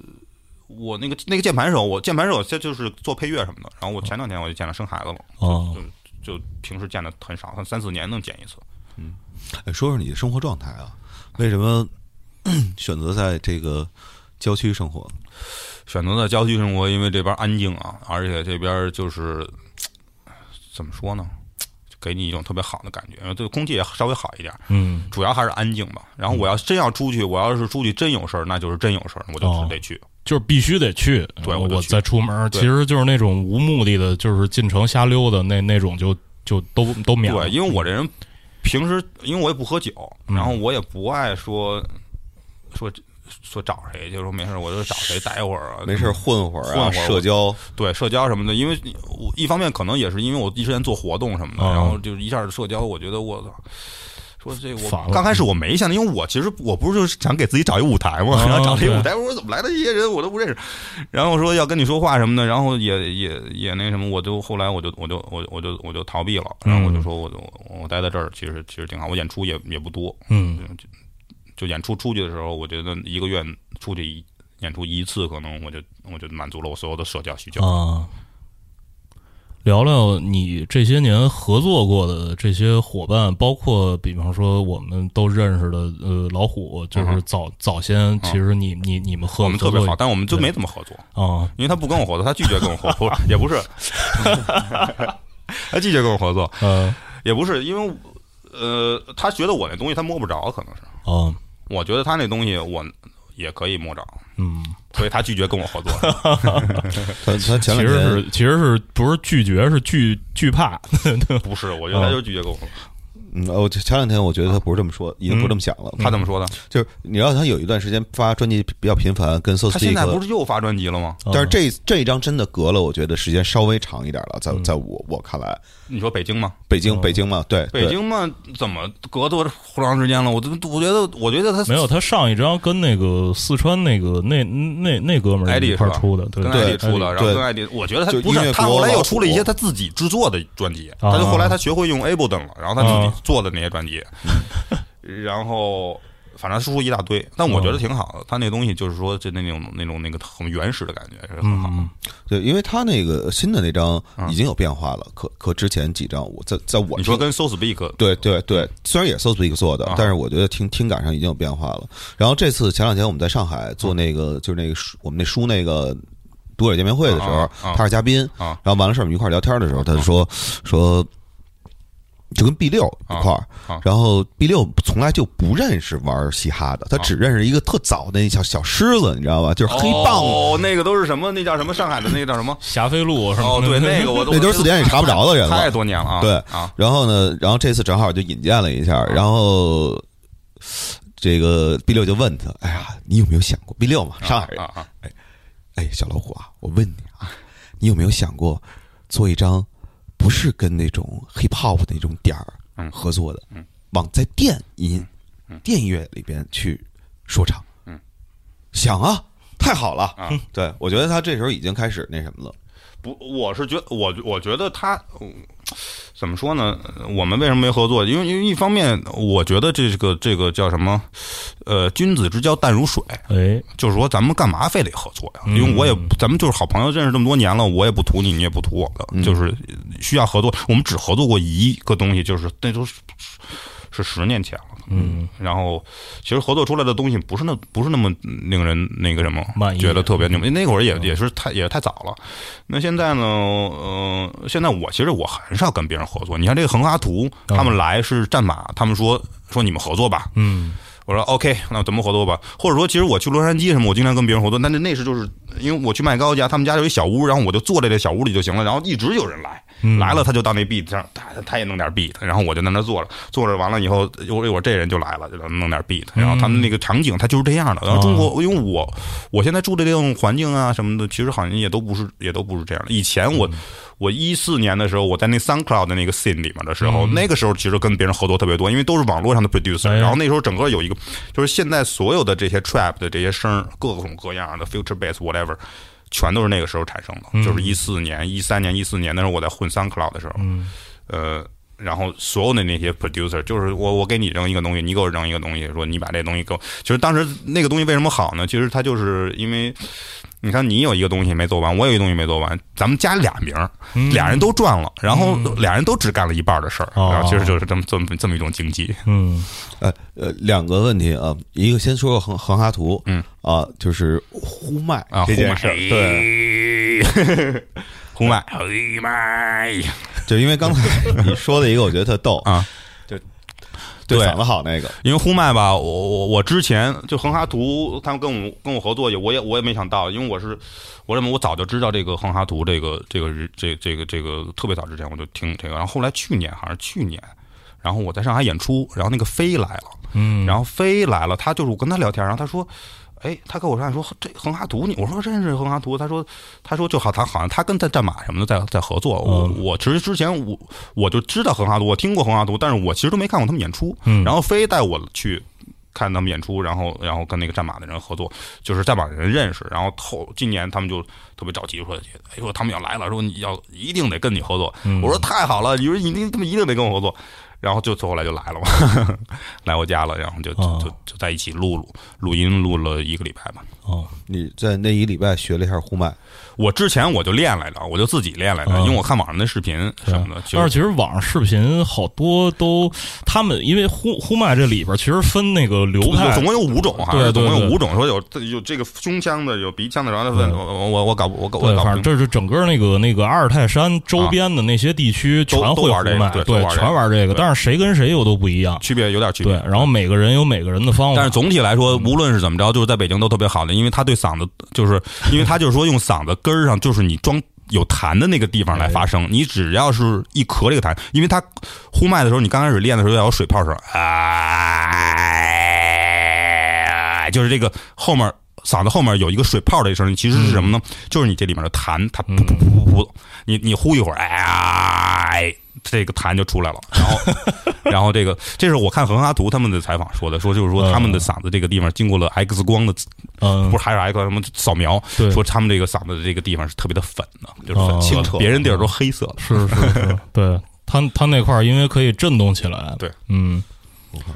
Speaker 3: 我那个那个键盘手，我键盘手这就是做配乐什么的。然后我前两天我就见了生孩子了，
Speaker 2: 哦
Speaker 3: 就就平时见的很少，三四年能见一次。
Speaker 1: 哎，说说你的生活状态啊？为什么 选择在这个郊区生活？
Speaker 3: 选择在郊区生活，因为这边安静啊，而且这边就是怎么说呢，给你一种特别好的感觉，因为这个空气也稍微好一点。
Speaker 2: 嗯
Speaker 3: 主要还是安静吧。然后我要真要出去，我要是出去真有事儿，那就是真有事儿，我就得去。
Speaker 2: 就是必须得去，我
Speaker 3: 对我
Speaker 2: 再出门，其实就是那种无目的的，就是进城瞎溜达那那种就就都都免了。
Speaker 3: 对，因为我这人平时因为我也不喝酒，
Speaker 2: 嗯
Speaker 3: 然后我也不爱说说说找谁，就说没事我就找谁待会儿啊，
Speaker 1: 没事儿混会儿啊，
Speaker 3: 混会儿
Speaker 1: 社交。
Speaker 3: 对社交什么的，因为我一方面可能也是因为我一之前做活动什么的，
Speaker 2: 哦
Speaker 3: 然后就是一下社交，我觉得我操。说这我刚开始我没想，因为我其实我不是就是想给自己找一舞台嘛，
Speaker 2: 哦
Speaker 3: 然后找了
Speaker 2: 一
Speaker 3: 个舞台，我说怎么来的这些人我都不认识，然后说要跟你说话什么的，然后也也也那什么，我就后来我就我就我我就我就逃避了，然后我就说我就我待在这儿其实其实挺好，我演出也也不多，
Speaker 2: 嗯。
Speaker 3: 就演出出去的时候，我觉得一个月出去一演出一次，可能我就我就满足了我所有的社交需求。
Speaker 2: 啊，聊聊你这些年合作过的这些伙伴，包括比方说我们都认识的呃老虎，就是早早先其实你你你们合
Speaker 3: 我们特别好，但我们就没怎么合作，
Speaker 2: 啊。
Speaker 3: 因为他不跟我合作，他拒绝跟我合作，也不是，他拒绝跟我合作，
Speaker 2: 嗯。
Speaker 3: 也不是因为呃，他觉得我那东西他摸不着，可能是，
Speaker 2: 啊。
Speaker 3: 我觉得他那东西我也可以摸着，
Speaker 2: 嗯，
Speaker 3: 所以他拒绝跟我合作。
Speaker 1: 他他前
Speaker 2: 其实是其实是不是拒绝是惧惧怕
Speaker 3: 不是，我觉得他就拒绝跟我合作。
Speaker 1: 嗯，我前两天我觉得他不是这么说，已经不这么想了。
Speaker 3: 他怎么说的？
Speaker 1: 就是你知道他有一段时间发专辑比较频繁，跟 So
Speaker 3: 他现在不是又发专辑了吗？
Speaker 1: 但是这这一张真的隔了，我觉得时间稍微长一点了，在在我我看来，
Speaker 3: 你说北京吗？
Speaker 1: 北京北京嘛，对，
Speaker 3: 北京嘛，怎么隔多多长时间了？我都我觉得，我觉得他
Speaker 2: 没有，他上一张跟那个四川那个那那那哥们儿一
Speaker 3: 艾迪是吧
Speaker 2: 块儿出的，对
Speaker 3: 跟
Speaker 2: 对
Speaker 3: 艾迪出的，然后
Speaker 1: 对
Speaker 3: 跟艾迪，我觉得他不是他后来又出了一些他自己制作的专辑，
Speaker 2: 啊
Speaker 3: 他就后来他学会用 Ableton 了，然后他自己
Speaker 2: 啊
Speaker 3: 做的那些专辑，然后反正输出一大堆，但我觉得挺好的。他那东西就是说，就那种那种那个很原始的感觉是很好。
Speaker 2: 嗯
Speaker 1: 对，因为他那个新的那张已经有变化了，可可之前几张我在在我
Speaker 3: 你说跟 So Speak
Speaker 1: 对对对，虽然也 So Speak 做的
Speaker 3: 啊，
Speaker 1: 但是我觉得听听感上已经有变化了。然后这次前两天我们在上海做那个就是那个书我们那书那个读者见面会的时候他是嘉宾，
Speaker 3: 啊
Speaker 1: 然后完了事儿我们一块儿聊天的时候，他就说说。就跟 B 六一块儿
Speaker 3: 啊，
Speaker 1: 然后 B 六从来就不认识玩嘻哈的，他只认识一个特早的那小小狮子，你知道吧？就是黑棒，
Speaker 3: 哦，那个都是什么？那叫什么？上海的那个叫什么？
Speaker 2: 霞飞路什么
Speaker 3: 哦，对，那个我都
Speaker 1: 那都是四点也查不着的人了。
Speaker 3: 太多年了啊！
Speaker 1: 对
Speaker 3: 啊，
Speaker 1: 然后呢，然后这次正好就引荐了一下，然后这个 B 六就问他：“哎呀，你有没有想过 B 六嘛，上海人？
Speaker 3: 啊啊，
Speaker 1: 哎，小老虎啊，我问你啊，你有没有想过做一张不是跟那种 hip hop 那种点儿
Speaker 3: 嗯
Speaker 1: 合作的，
Speaker 3: 嗯
Speaker 1: 往在电音、
Speaker 3: 嗯
Speaker 1: 电音乐里边去说唱？
Speaker 3: 嗯，
Speaker 1: 想啊，太好了
Speaker 3: 啊！
Speaker 1: 对我觉得他这时候已经开始那什么了。
Speaker 3: 不，我是觉我我觉得他。嗯怎么说呢？我们为什么没合作？因为因为一方面，我觉得这个这个叫什么，呃，君子之交淡如水，
Speaker 2: 哎，
Speaker 3: 就是说咱们干嘛非得合作呀？
Speaker 2: 嗯
Speaker 3: 因为我也咱们就是好朋友，认识这么多年了，我也不图你，你也不图我的，就是需要合作。我们只合作过一个东西，就是那都是是十年前了。
Speaker 2: 嗯，
Speaker 3: 然后其实合作出来的东西不是那不是那么令人那个什么觉得特别牛，那会儿也也是太也太早了。那现在呢？呃，现在我其实我很少跟别人合作。你看这个横哈图，他们来是战马，他们说说你们合作吧。
Speaker 2: 嗯
Speaker 3: 我说 OK，那怎么合作吧？或者说，其实我去洛杉矶什么，我经常跟别人合作，但是那是就是因为我去麦高家，他们家有一小屋，然后我就坐在这小屋里就行了，然后一直有人来，
Speaker 2: 嗯
Speaker 3: 来了他就到那 beat 上，他他也弄点 beat，然后我就在那坐着，坐着完了以后，一会儿一会儿这人就来了，就弄点 beat，然后他们那个场景他就是这样的。然后中国，因为我我现在住的这种环境啊什么的，其实好像也都不是也都不是这样的。以前我。我一四年的时候，我在那 SoundCloud 的那个 scene 里面的时候，那个时候其实跟别人合作特别多，因为都是网络上的 producer。
Speaker 2: 哎
Speaker 3: 然后那时候整个有一个，就是现在所有的这些 trap 的这些声，各种各样的 future bass whatever，全都是那个时候产生的。就是一四年、一三年、一四年那时候我在混 SoundCloud 的时候，呃。然后所有的那些 producer，就是我我给你扔一个东西，你给我扔一个东西，说你把这东西给我。其实当时那个东西为什么好呢？其实它就是因为，你看你有一个东西没做完，我有一个东西没做完，咱们加俩名儿，俩人都赚了，然后俩人都只干了一半的事儿，
Speaker 2: 哦
Speaker 3: 然后其实就是这么这么这么一种经济。
Speaker 2: 嗯
Speaker 1: 呃呃，两个问题啊，一个先说个横横哈图，
Speaker 3: 嗯
Speaker 1: 啊，就是呼麦
Speaker 3: 啊，
Speaker 1: 这件事儿，
Speaker 3: 对，呼麦，呼麦，
Speaker 1: 就因为刚才 你说的一个，我觉得特逗
Speaker 3: 啊，
Speaker 1: 就
Speaker 3: 对
Speaker 1: 嗓子好那个，
Speaker 3: 因为呼麦吧，我我我之前就恒哈图，他们跟我跟我合作也，我也我也没想到，因为我是我认为我早就知道这个恒哈图这个这个这这个这个特别早之前我就听这个，然后后来去年好像去年，然后我在上海演出，然后那个飞来了，
Speaker 2: 嗯，
Speaker 3: 然后飞来了，他就是我跟他聊天，然后他说。哎，他跟我说，说这横哈图你，我说认识横哈图，他说，他说就好，他好像他跟在战马什么的在在合作。我我其实之前我我就知道横哈图，我听过横哈图，但是我其实都没看过他们演出。
Speaker 2: 嗯
Speaker 3: 然后非带我去看他们演出，然后然后跟那个战马的人合作，就是战马的人认识。然后后今年他们就特别着急说，哎呦他们要来了，说你要一定得跟你合作。我说太好了，你说一定他们一定得跟我合作。然后就最后来就来了嘛，来我家了，然后就就
Speaker 2: 哦。
Speaker 3: 就就在一起录录录音，录了一个礼拜吧。
Speaker 2: 哦，
Speaker 1: 你在那一礼拜学了一下呼麦，
Speaker 3: 我之前我就练来着，我就自己练来着，
Speaker 2: 嗯
Speaker 3: 因为我看网上的视频什么的，就
Speaker 2: 但是其实网上视频好多都，他们因为呼呼麦这里边其实分那个流派。
Speaker 3: 总，共有五种哈，总共有五种，说有有这个胸腔的，有鼻腔的，然后
Speaker 2: 对
Speaker 3: 我我我我搞我搞我
Speaker 2: 对，
Speaker 3: 搞不清。
Speaker 2: 反正这是整个那个那个阿尔泰山周边的那些地区全
Speaker 3: 都
Speaker 2: 会
Speaker 3: 玩这个对
Speaker 2: 全玩这个，但是谁跟谁又都不一样，
Speaker 3: 区别有点区别
Speaker 2: 对，，然后每个人有每个人的方法，
Speaker 3: 但是总体来说，无论是怎么着，就是在北京都特别好的，因为他对嗓子，就是因为他就是说用嗓子根儿上，就是你装有痰的那个地方来发声。你只要是一咳这个痰，因为他呼麦的时候，你刚开始练的时候要有水泡声，啊，就是这个后面嗓子后面有一个水泡的一声，其实是什么呢？就是你这里面的痰，它噗噗噗噗噗，你你呼一会儿，哎，这个痰就出来了，然后。然后这个，这是我看恒哈图他们的采访说的，说就是说他们的嗓子这个地方经过了 X 光的，
Speaker 2: 嗯。
Speaker 3: 不是还是 X 光什么扫描，说他们这个嗓子的这个地方是特别的粉的，就是很
Speaker 1: 清澈。
Speaker 3: 别人地儿都黑色的。
Speaker 2: 是是是，对他他那块儿因为可以震动起来，
Speaker 3: 对，
Speaker 2: 嗯，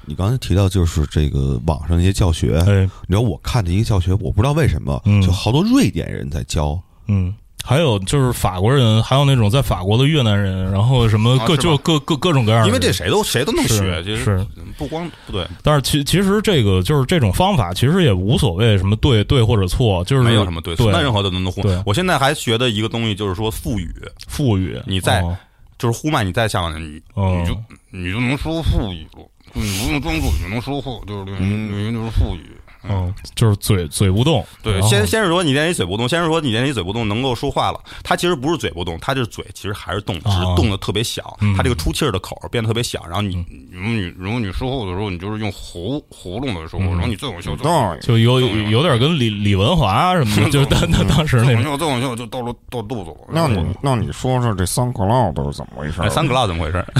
Speaker 1: 你刚才提到就是这个网上一些教学，
Speaker 2: 哎，
Speaker 1: 你知道我看的一个教学，我不知道为什么，
Speaker 2: 嗯
Speaker 1: 就好多瑞典人在教，
Speaker 2: 嗯，还有就是法国人，还有那种在法国的越南人，然后什么各、就各各各种各样的人，
Speaker 3: 因为这谁都谁都能学，
Speaker 2: 是
Speaker 3: 其实
Speaker 2: 是
Speaker 3: 不光不对，
Speaker 2: 但是其其实这个就是这种方法，其实也无所谓什么对对或者错，就是
Speaker 3: 没有什么对错，那任何的都能呼
Speaker 2: 对。
Speaker 3: 我现在还学的一个东西就是说腹语，
Speaker 2: 富语，
Speaker 3: 你在
Speaker 2: 哦
Speaker 3: 就是呼麦，你再下往你
Speaker 2: 哦
Speaker 3: 你就你就能说腹语了，你不用装作也能说话，就是你就是腹语。
Speaker 2: 嗯，就是嘴嘴不动，
Speaker 3: 对，先先是说你练习嘴不动，先是说你练习嘴不动能够说话了。他其实不是嘴不动，他就是嘴其实还是动，只是
Speaker 2: 哦
Speaker 3: 动的特别小。
Speaker 2: 嗯
Speaker 3: 它这个出气儿的口变得特别小，然后你如果你如果你说话的时候，你就是用喉喉咙的时候，然后你再往下动，
Speaker 2: 就有有点跟李李文华什么的，就是当当当时那种，
Speaker 3: 再往下再往下就到了到肚子了。
Speaker 4: 那你那你说说这三克拉都是怎么回事？
Speaker 3: 哎，三克拉怎么回事？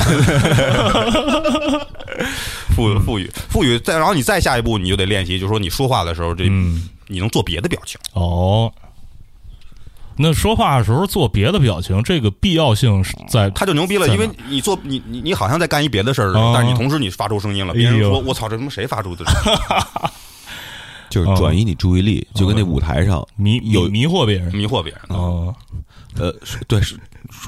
Speaker 3: 腹腹语腹语，再然后你再下一步，你就得练习，就是说你说话的时候，这
Speaker 2: 嗯，
Speaker 3: 你能做别的表情。
Speaker 2: 哦。那说话的时候做别的表情，这个必要性是在
Speaker 3: 他就牛逼了，因为你做你你你好像在干一别的事儿，
Speaker 2: 哦
Speaker 3: 但是你同时你发出声音了，别人说我操，这他妈谁发出的？
Speaker 1: 就是转移你注意力，就跟那舞台上
Speaker 2: 迷
Speaker 1: 有
Speaker 2: 迷迷惑别人。
Speaker 3: 迷惑别人。
Speaker 2: 哦，
Speaker 1: 呃，是对，是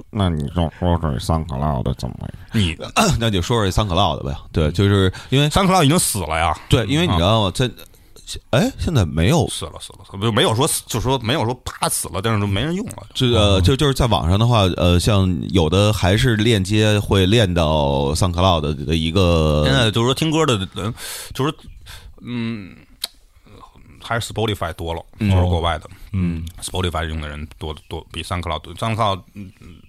Speaker 4: 那你就说说这三克劳的怎么回事？
Speaker 3: 你
Speaker 1: 那就说说这三可烙的呗。对，就是因为
Speaker 3: 三克拉已经死了呀，
Speaker 1: 对，因为你知道吗，在哎，现在没有
Speaker 3: 死了死了，不没有说死就说没有说啪死了，但是都没人用了。
Speaker 1: 这呃，就就是在网上的话，呃，像有的还是链接会链到 SoundCloud 的一个
Speaker 3: 现在就是说听歌的人，就是嗯，还是 Spotify 多了，就是国外的，
Speaker 2: 嗯嗯
Speaker 3: Spotify 用的人多多比 SoundCloud 多，SoundCloud 嗯嗯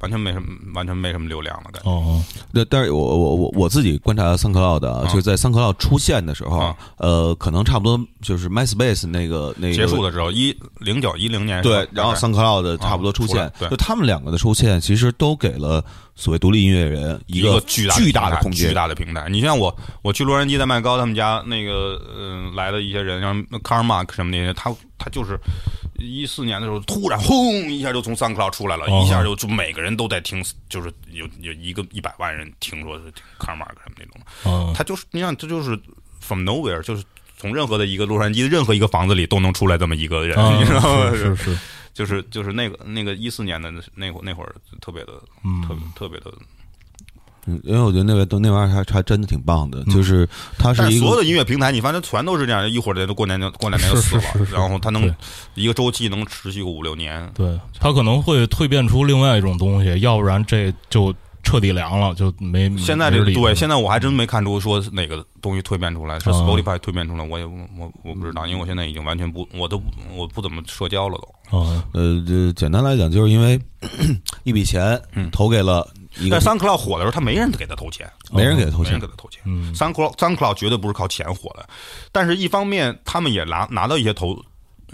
Speaker 3: 完全没什么完全没什么流量了，感觉。
Speaker 2: 哦，
Speaker 1: 对，但是我我我我自己观察 SoundCloud 的啊，
Speaker 3: 啊
Speaker 1: 就是在 SoundCloud 出现的时候
Speaker 3: 啊，
Speaker 1: 呃，可能差不多就是 MySpace 那个那个
Speaker 3: 结束的时候，一零九一零年
Speaker 1: 对，然后
Speaker 3: 大概
Speaker 1: SoundCloud 差不多出现就他们两个的出现，其实都给了所谓独立音乐人
Speaker 3: 一
Speaker 1: 个
Speaker 3: 巨大
Speaker 1: 巨大
Speaker 3: 的
Speaker 1: 空间巨。
Speaker 3: 大的平台。你像我，我去洛杉矶，在麦高他们家那个，嗯、来的一些人，像 Car Mark 什么那些，他他就是一四年的时候，突然轰一下就从 SoundCloud 出来了，
Speaker 2: 哦
Speaker 3: 一下就就每个人都在听，就是有有一个一百万人听说是听 Car Mark 什么那种，
Speaker 2: 嗯，
Speaker 3: 他就是你想，这就是 from nowhere，就是。从任何的一个洛杉矶的任何一个房子里都能出来这么一个人，
Speaker 2: 啊
Speaker 3: 你知道吗？
Speaker 2: 是是是，
Speaker 3: 就是就是那个那个一四年的那那会那会儿特别的
Speaker 2: 嗯
Speaker 3: 特别特别的
Speaker 1: 嗯因为我觉得那个都那玩意儿还还真的挺棒的，就是它是
Speaker 3: 所有的音乐平台，你发现全都是这样，一会儿就过年就过两年就是死了，
Speaker 2: 是是
Speaker 3: 然后它能一个周期能持续个五六年。
Speaker 2: 对，它可能会蜕变出另外一种东西，要不然这就彻底凉了，就没
Speaker 3: 现在这个对，现在我还真没看出说哪个东西蜕变出来，是
Speaker 2: 啊。
Speaker 3: Spotify 蜕变出来，我也我我不知道，因为我现在已经完全不，我都我不怎么社交了都。
Speaker 2: 啊，
Speaker 1: 呃，这简单来讲，就是因为 一笔钱
Speaker 3: 嗯。
Speaker 1: 投给了一个
Speaker 3: 但 SoundCloud 火的时候，他没人给他投钱，
Speaker 1: 没人给他投钱
Speaker 3: 没人给，他投钱。
Speaker 2: 嗯
Speaker 3: SoundCloud SoundCloud 绝对不是靠钱火的，但是一方面他们也拿拿到一些投。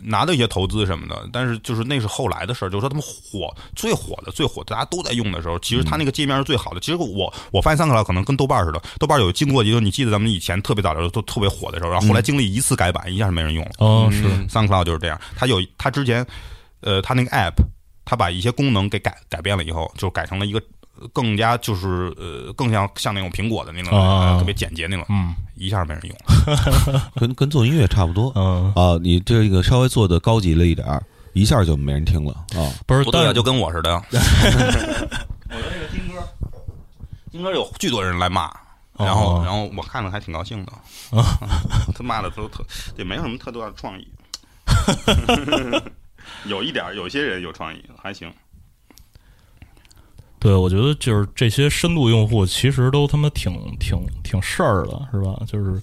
Speaker 3: 拿到一些投资什么的，但是就是那是后来的事儿，就是说他们火最火的最火的，大家都在用的时候，其实他那个界面是最好的。其实我我发现 SoundCloud 可能跟豆瓣似的，豆瓣有经过，就是你记得咱们以前特别早的时候都特别火的时候，然后后来经历一次改版，一下是没人用了。
Speaker 2: 哦是
Speaker 3: ，SoundCloud 就是这样，它有它之前，呃，它那个 App，它把一些功能给改改变了以后，就改成了一个更加就是呃更像像那种苹果的那种、
Speaker 2: 啊
Speaker 3: 呃特别简洁那种，
Speaker 2: 嗯
Speaker 3: 一下没人用了。
Speaker 1: 跟跟做音乐差不多
Speaker 2: 嗯，
Speaker 1: 啊。你这个稍微做的高级了一点儿，一下就没人听了啊。
Speaker 2: 不是，
Speaker 3: 不对就跟我似的。我的这个金歌，金歌有巨多人来骂，然后、
Speaker 2: 哦
Speaker 3: 然后我看着还挺高兴的。他骂的都特也没有什么特多的创意，有一点有些人有创意，还行。
Speaker 2: 对，我觉得就是这些深度用户其实都他妈挺挺挺事儿的，是吧？就是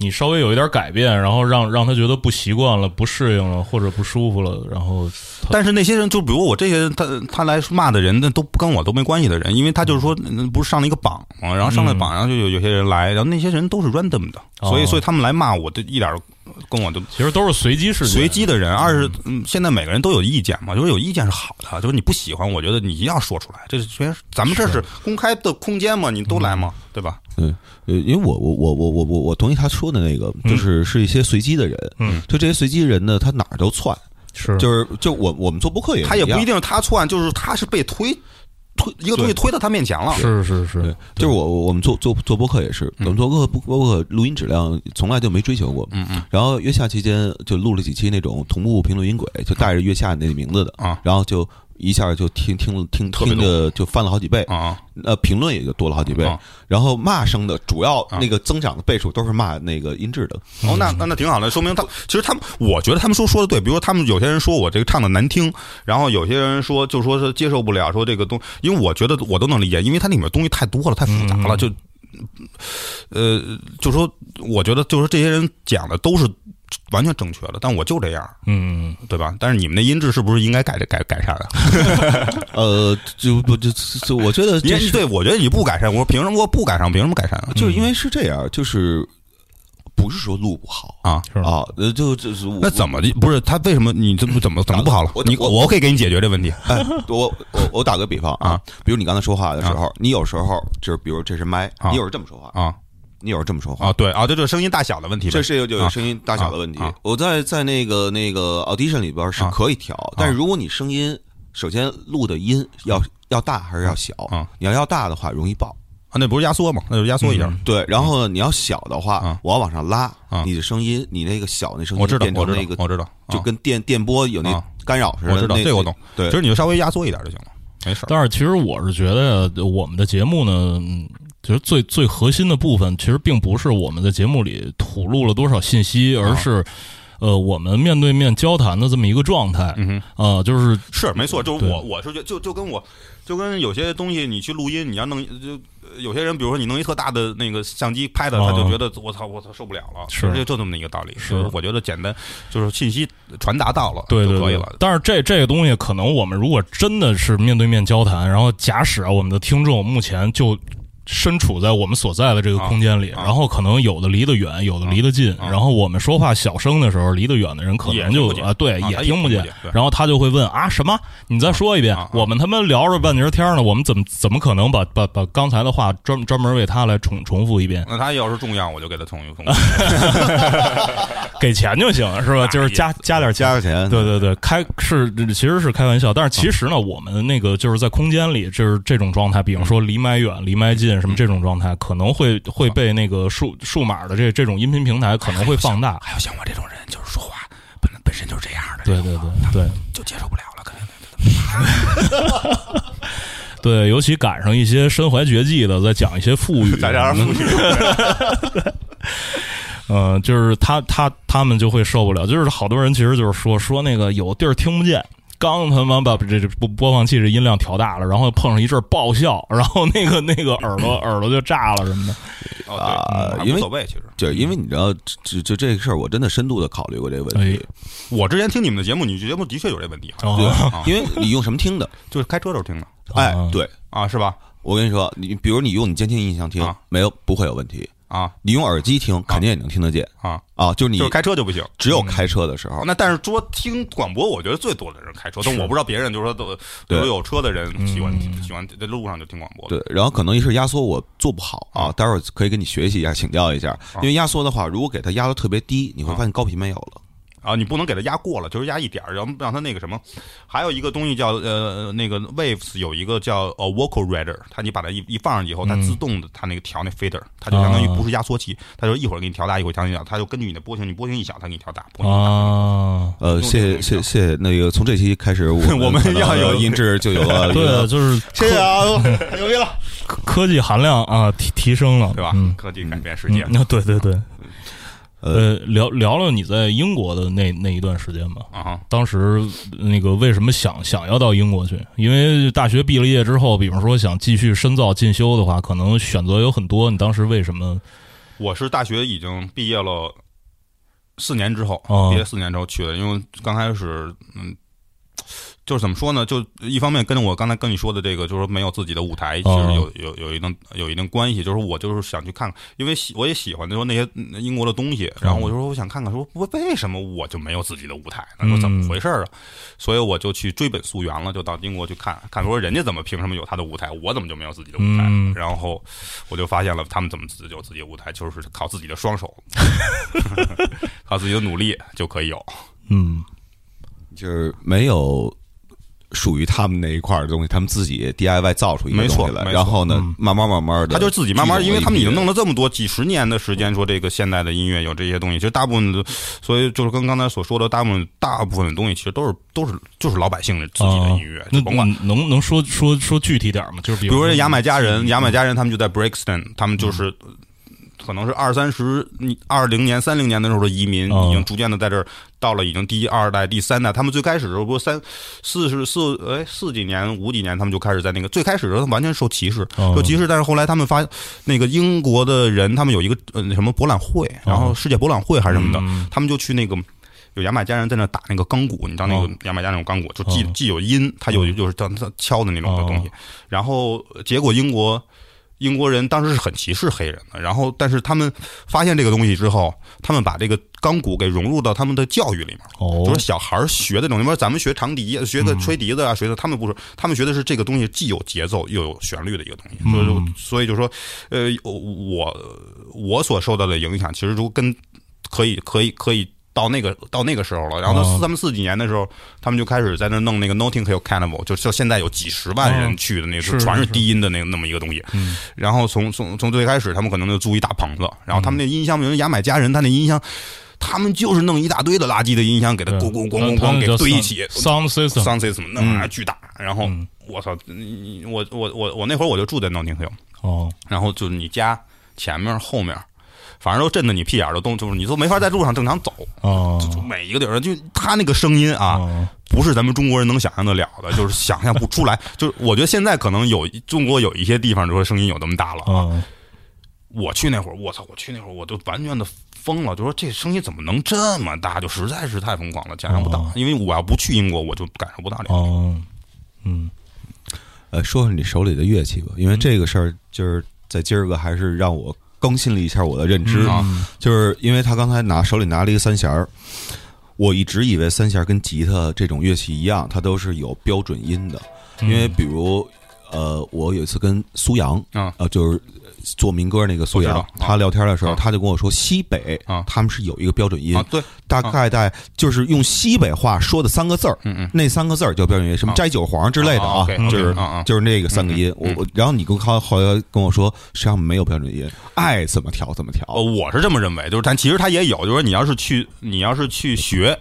Speaker 2: 你稍微有一点改变，然后让让他觉得不习惯了、不适应了或者不舒服了，然后
Speaker 3: 但是那些人，就比如我这些人，他他来骂的人，那都跟我都没关系的人，因为他就是说，嗯。不是上了一个榜嘛，然后上了榜，然后就有有些人来，然后那些人都是 random 的，所以
Speaker 2: 哦
Speaker 3: 所以他们来骂我，就一点儿跟我都
Speaker 2: 其实都是随机事件。
Speaker 3: 随机的人。二是，嗯，现在每个人都有意见嘛，就是有意见是好的，就是你不喜欢，我觉得你一定要说出来，这是全咱们这是公开的空间嘛，你都来嘛，对吧？
Speaker 1: 嗯，呃，因为我我我我我我我同意他说的那个，就是是一些随机的人，
Speaker 2: 嗯，
Speaker 1: 就这些随机人呢，他哪儿都窜，
Speaker 2: 是
Speaker 1: 就是就我我们做播客也
Speaker 3: 他也不一定是他窜，就是他是被推推一个东西推到他面前了。
Speaker 2: 是是是。
Speaker 1: 对，，就是我我我们做做做播客也是，我们做播客播客录音质量从来就没追求过，
Speaker 3: 嗯嗯。
Speaker 1: 然后月下期间就录了几期那种同步评论音轨，就带着月下那名字的
Speaker 3: 啊，
Speaker 1: 然后就一下就听听了听听的就翻了好几倍，
Speaker 3: 啊。
Speaker 1: 呃，评论也就多了好几倍
Speaker 3: 啊，
Speaker 1: 然后骂声的主要
Speaker 3: 啊。
Speaker 1: 那个增长的倍数都是骂那个音质的，
Speaker 3: 哦，那那那挺好的，说明他其实他们，我觉得他们说说的对。比如说，他们有些人说我这个唱的难听，然后有些人说就说是接受不了，说这个东，因为我觉得我都能理解，因为它里面东西太多了，太复杂了，就呃，就说我觉得就是这些人讲的都是完全正确的，但我就这样，
Speaker 2: 嗯，
Speaker 3: 对吧？但是你们的音质是不是应该改改改善啊？
Speaker 1: 呃，就不就就我觉得这是
Speaker 3: 对我觉得你不改善，我说凭什么我不改善？凭什么改善啊？
Speaker 1: 就是因为是这样，就是不是说录不好
Speaker 3: 啊，
Speaker 2: 是？
Speaker 1: 啊，呃，就就是
Speaker 3: 那怎么的？不是他为什么你这不怎么怎么不好了
Speaker 1: 我？
Speaker 3: 你
Speaker 1: 我
Speaker 3: 我可以给你解决这问题。
Speaker 1: 哎，我我我打个比方
Speaker 3: 啊，
Speaker 1: 比如你刚才说话的时候，你有时候就是比如这是麦，
Speaker 3: 啊
Speaker 1: 你有时候这么说话，
Speaker 3: 啊
Speaker 1: 你有时候这么说话
Speaker 3: 啊，，对啊，这就是声音大小的问题。
Speaker 1: 这是有有
Speaker 3: 啊
Speaker 1: 声音大小的问题
Speaker 3: 啊啊。
Speaker 1: 我在在那个那个 audition 里边是
Speaker 3: 啊
Speaker 1: 可以调，但是如果你声音首先录的音要要大还是要小
Speaker 3: 啊？
Speaker 1: 你要要大的话容易爆，
Speaker 3: 啊，那不是压缩吗？那就压缩一下。
Speaker 2: 嗯
Speaker 1: 对。然后你要小的话
Speaker 3: 啊，
Speaker 1: 我要往上拉
Speaker 3: 啊，
Speaker 1: 你的声音，你那个小那声音
Speaker 3: 我知道
Speaker 1: 变，
Speaker 3: 我知道我知道，啊
Speaker 1: 就跟电电波有那
Speaker 3: 啊
Speaker 1: 干扰似的。
Speaker 3: 我知道这个我懂。
Speaker 1: 对
Speaker 3: 其，实你就稍微压缩一点就行了，没事儿。
Speaker 2: 但是其实我是觉得我们的节目呢，嗯其实最最核心的部分，其实并不是我们在节目里吐露了多少信息，而是。呃，我们面对面交谈的这么一个状态，
Speaker 3: 嗯
Speaker 2: 啊、就是，
Speaker 3: 是没错，就是我，我是觉得就就跟我，就跟有些东西你去录音，你要弄就呃有些人，比如说你弄一特大的那个相机拍的，
Speaker 2: 啊
Speaker 3: 他就觉得我操我操受不了了，
Speaker 2: 是。
Speaker 3: 就就这么一个道理。
Speaker 2: 是。
Speaker 3: 是我觉得简单，就是信息传达到了
Speaker 2: 对
Speaker 3: 就可以了。
Speaker 2: 但是这这个东西，可能我们如果真的是面对面交谈，然后假使啊，我们的听众目前就身处在我们所在的这个空间里，
Speaker 3: 啊啊
Speaker 2: 然后可能有的离得远，有的离得近，
Speaker 3: 啊
Speaker 2: 然后我们说话小声的时候，离得远的人可能
Speaker 3: 也听不见
Speaker 2: 就啊对
Speaker 3: 也
Speaker 2: 也听不见
Speaker 3: 不见，
Speaker 2: 然后他就会问啊什么？你再说一遍我们他妈聊着半截天呢，我们怎么怎么可能把把把刚才的话专专门为他来重重复一遍？
Speaker 3: 那他要是重要，我就给他重 一重。
Speaker 2: 给钱就行是吧？就是加加点
Speaker 1: 加个钱，
Speaker 2: 对对对，开是其实是开玩笑，但是其实呢，我们那个就是在空间里，就是这种状态，比方说离麦远、离麦近什么这种状态，可能会会被那个数数码的这这种音频平台可能会放大。
Speaker 3: 还有像我这种人，就是说话本本身就是这样的，
Speaker 2: 对对对对
Speaker 3: 就接受不了了，可能。
Speaker 2: 对，尤其赶上一些身怀绝技的，在讲一些富语，
Speaker 3: 再让人复习。
Speaker 2: 嗯，就是他他他们就会受不了，就是好多人其实就是说说那个有地儿听不见。刚他妈把这这播播放器这音量调大了，然后碰上一阵爆笑，然后那个那个耳朵耳朵就炸了什么的。
Speaker 3: 哦，
Speaker 1: 啊因为
Speaker 3: 无所谓，其实。
Speaker 1: 就，因为你知道，就就这个事儿，我真的深度的考虑过这个问
Speaker 2: 哎
Speaker 1: 题。
Speaker 3: 我之前听你们的节目，你节目的确有这问题，
Speaker 2: 哦
Speaker 1: 对
Speaker 3: 啊，
Speaker 1: 因为你用什么听的？
Speaker 3: 就是开车时候听的
Speaker 1: 哎
Speaker 2: 啊，
Speaker 1: 对
Speaker 3: 啊，是吧？
Speaker 1: 我跟你说，你比如你用你监听音箱听
Speaker 3: 啊，
Speaker 1: 没有不会有问题。
Speaker 3: 啊。
Speaker 1: 你用耳机听，肯定也能听得见。
Speaker 3: 啊，
Speaker 1: 啊。就是你
Speaker 3: 就是开车就不行。
Speaker 1: 只有开车的时候，
Speaker 3: 那但是说听广播，我觉得最多的人开车，但我不知道别人，就是说都，都有车的人喜欢
Speaker 2: 嗯。
Speaker 3: 喜欢在路上就听广播。
Speaker 1: 对，然后可能一是压缩我做不好啊
Speaker 3: 啊，
Speaker 1: 待会儿可以跟你学习一下，请教一下。因为压缩的话，如果给它压的特别低，你会发现高频没有了。
Speaker 3: 啊，你不能给它压过了，就是压一点儿，让让它那个什么。还有一个东西叫呃那个 Waves 有一个叫呃 Vocal Reader，它你把它一一放上去以后，它自动的它那个调那 fader，它就相当于不是压缩器，它就一会儿给你调大，一会儿调小，它就根据你的波形，你波形一小，它给你调大；波形
Speaker 2: 啊，
Speaker 1: 呃，谢谢谢谢谢那个从这期开始，我
Speaker 3: 我们要有
Speaker 1: 音质就有了
Speaker 2: 对，就是
Speaker 3: 谢谢啊，牛逼了，
Speaker 2: 科科技含量啊提提升了，
Speaker 3: 对吧？
Speaker 2: 嗯，
Speaker 3: 科技改变世界。
Speaker 2: 嗯，对对对，
Speaker 1: 呃
Speaker 2: 呃，聊聊聊你在英国的那那一段时间吧。
Speaker 3: 啊，
Speaker 2: 当时那个为什么想想要到英国去？因为大学毕了业之后，比方说想继续深造进修的话，可能选择有很多。你当时为什么？
Speaker 3: 我是大学已经毕业了四年之后，
Speaker 2: 哦
Speaker 3: 毕业四年之后去的，因为刚开始，嗯，就是怎么说呢？就一方面跟我刚才跟你说的这个，就是说没有自己的舞台，其
Speaker 2: 哦
Speaker 3: 实有有有一定有一定关系。就是我就是想去看看，因为喜我也喜欢说那些嗯英国的东西，然后我就说我想看看，说为为什么我就没有自己的舞台呢？说怎么回事儿啊？所以我就去追本溯源了，就到英国去看看，说人家怎么凭什么有他的舞台，我怎么就没有自己的舞台？
Speaker 2: 嗯
Speaker 3: 然后我就发现了他们怎么自己有自己的舞台，就是靠自己的双手，靠自己的努力就可以有。
Speaker 2: 嗯
Speaker 1: 就是没有属于他们那一块的东西，他们自己 DIY 造出一个东西来，然后呢
Speaker 2: 嗯，
Speaker 1: 慢慢慢慢的，
Speaker 3: 他就自己慢慢，因为他们已经弄
Speaker 1: 了
Speaker 3: 了这么多几十年的时间，说这个现代的音乐有这些东西，其实大部分的，所以就是跟刚才所说的，大部分大部分的东西，其实都是都是就是老百姓的自己的音乐，
Speaker 2: 啊那
Speaker 3: 就甭管。
Speaker 2: 嗯能能说说说具体点吗？就是比如
Speaker 3: 比如说牙买加
Speaker 2: 嗯
Speaker 3: 人，牙买加人他们就在 Brixton，他们就是。可能是二三十、二零年、三零年的时候的移民，
Speaker 2: 哦
Speaker 3: 已经逐渐的在这儿到了已经第二代、第三代。他们最开始的时候，不是三四十四哎四几年、五几年，他们就开始在那个最开始的时候，他们完全受歧视，
Speaker 2: 哦
Speaker 3: 受歧视。但是后来他们发那个英国的人，他们有一个呃什么博览会，然后世界博览会还是什么的，
Speaker 2: 嗯
Speaker 3: 他们就去那个。有牙买加人在那打那个钢鼓，你知道那个
Speaker 2: 哦
Speaker 3: 牙买加那种钢鼓，就既
Speaker 2: 哦
Speaker 3: 既有音，它有就是当它敲的那种的东西
Speaker 2: 哦。
Speaker 3: 然后结果英国英国人当时是很歧视黑人的，然后但是他们发现这个东西之后，他们把这个钢鼓给融入到他们的教育里面。
Speaker 2: 哦
Speaker 3: 就是小孩儿学的这种，你说咱们学长笛，学个吹笛子啊，学的他们不是，他们学的是这个东西既有节奏又有旋律的一个东西。所以说，所以就说，呃，我我所受到的影响，其实如跟可以可以可以。到那个到那个时候了，然后
Speaker 2: 哦
Speaker 3: 他们四几年的时候，他们就开始在那弄那个 Notting Hill Carnival，就就现在有几十万人
Speaker 2: 哦。
Speaker 3: 去的那个，
Speaker 2: 是
Speaker 3: 全是
Speaker 2: 是。
Speaker 3: 低音的那个那么一个东西。
Speaker 2: 嗯。
Speaker 3: 然后从从从最开始，他们可能就租一大棚子，然后他们那音箱，比如牙买加人，他那音箱，他们就是弄一大堆的垃圾的音箱，给它咣咣咣咣咣给堆一起
Speaker 2: sound
Speaker 3: system，，sound system 那玩意儿巨大。然后
Speaker 2: 嗯。
Speaker 3: 我操，我我我我那会儿我就住在 Notting Hill，
Speaker 2: 哦。
Speaker 3: 然后就是你家前面后面，反正都震得你屁眼儿都动，就是你都没法在路上正常走，
Speaker 2: 哦
Speaker 3: 就每一个地儿就他那个声音啊。
Speaker 2: 哦
Speaker 3: 不是咱们中国人能想象得了的，就是想象不出来。就是我觉得现在可能有中国有一些地方，就说声音有那么大了啊。
Speaker 2: 哦
Speaker 3: 我去那会儿，我操！我去那会儿，我就完全的疯了，就说这声音怎么能这么大？就实在是太疯狂了，想象不到。
Speaker 2: 哦
Speaker 3: 因为我要不去英国，我就感受不到这个。
Speaker 2: 哦嗯
Speaker 1: 呃，说说你手里的乐器吧，因为这个事儿就是在今儿个还是让我更新了一下我的认知，
Speaker 3: 啊
Speaker 1: 就是因为他刚才拿手里拿了一个三弦儿，我一直以为三弦儿跟吉他这种乐器一样，它都是有标准音的，因为比如呃，我有一次跟苏阳
Speaker 3: 嗯
Speaker 1: 呃，就是做民歌那个苏阳他聊天的时候，
Speaker 3: 啊。
Speaker 1: 他就跟我说，西北
Speaker 3: 啊。
Speaker 1: 他们是有一个标准音
Speaker 3: 啊，，对，
Speaker 1: 大概在就是用西北话说的三个字儿，
Speaker 3: 嗯嗯，
Speaker 1: 那三个字儿叫标准音，什么
Speaker 3: 啊。
Speaker 1: 摘韭黄之类的
Speaker 3: 啊
Speaker 1: 就是
Speaker 3: 啊啊
Speaker 1: 就是那个三个音。我我，然后你跟他后来跟我说，实际上没有标准音，爱怎么调怎么调。
Speaker 3: 呃，我是这么认为，就是但其实他也有，就是说你要是去，你要是去学。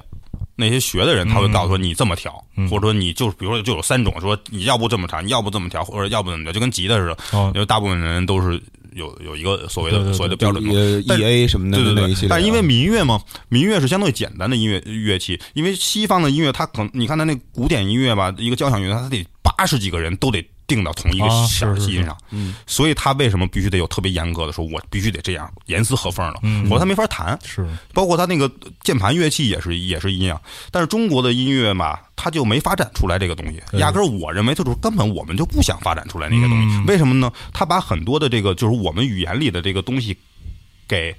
Speaker 3: 那些学的人，他会告诉说你这么调，
Speaker 2: 嗯
Speaker 3: 或者说你就是，比如说就有三种，说你要不这么调，你要不这么调，或者要不怎么调，就跟吉他似的。
Speaker 2: 哦
Speaker 3: 因为大部分人都是有有一个所谓的
Speaker 2: 对对对
Speaker 3: 所谓的标准的。
Speaker 1: 呃
Speaker 3: 但
Speaker 1: E A 什么的
Speaker 3: 对对对但是因为民乐嘛，民乐是相对简单的音乐乐器，因为西方的音乐，它可能你看它那古典音乐吧，一个交响乐，它得八十几个人都得定到同一个
Speaker 2: 啊
Speaker 3: 小
Speaker 2: 是是
Speaker 3: 音上，嗯，所以他为什么必须得有特别严格的说，我必须得这样严丝合缝的，否则他没法弹。
Speaker 2: 是
Speaker 3: 包括他那个键盘乐器也是也是一样，但是中国的音乐嘛，它就没发展出来这个东西，压根儿我认为就是根本我们就不想发展出来那些东西，
Speaker 2: 嗯
Speaker 3: 为什么呢？他把很多的这个就是我们语言里的这个东西给。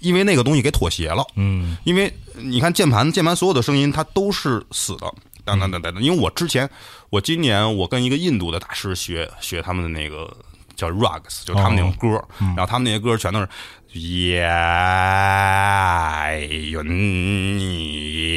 Speaker 3: 因为那个东西给妥协了，
Speaker 2: 嗯
Speaker 3: 因为你看键盘，键盘所有的声音它都是死的，当当当当当。因为我之前，我今年我跟一个印度的大师学学他们的那个叫 rugs，就他们那种歌，然后他们那些歌全都是耶云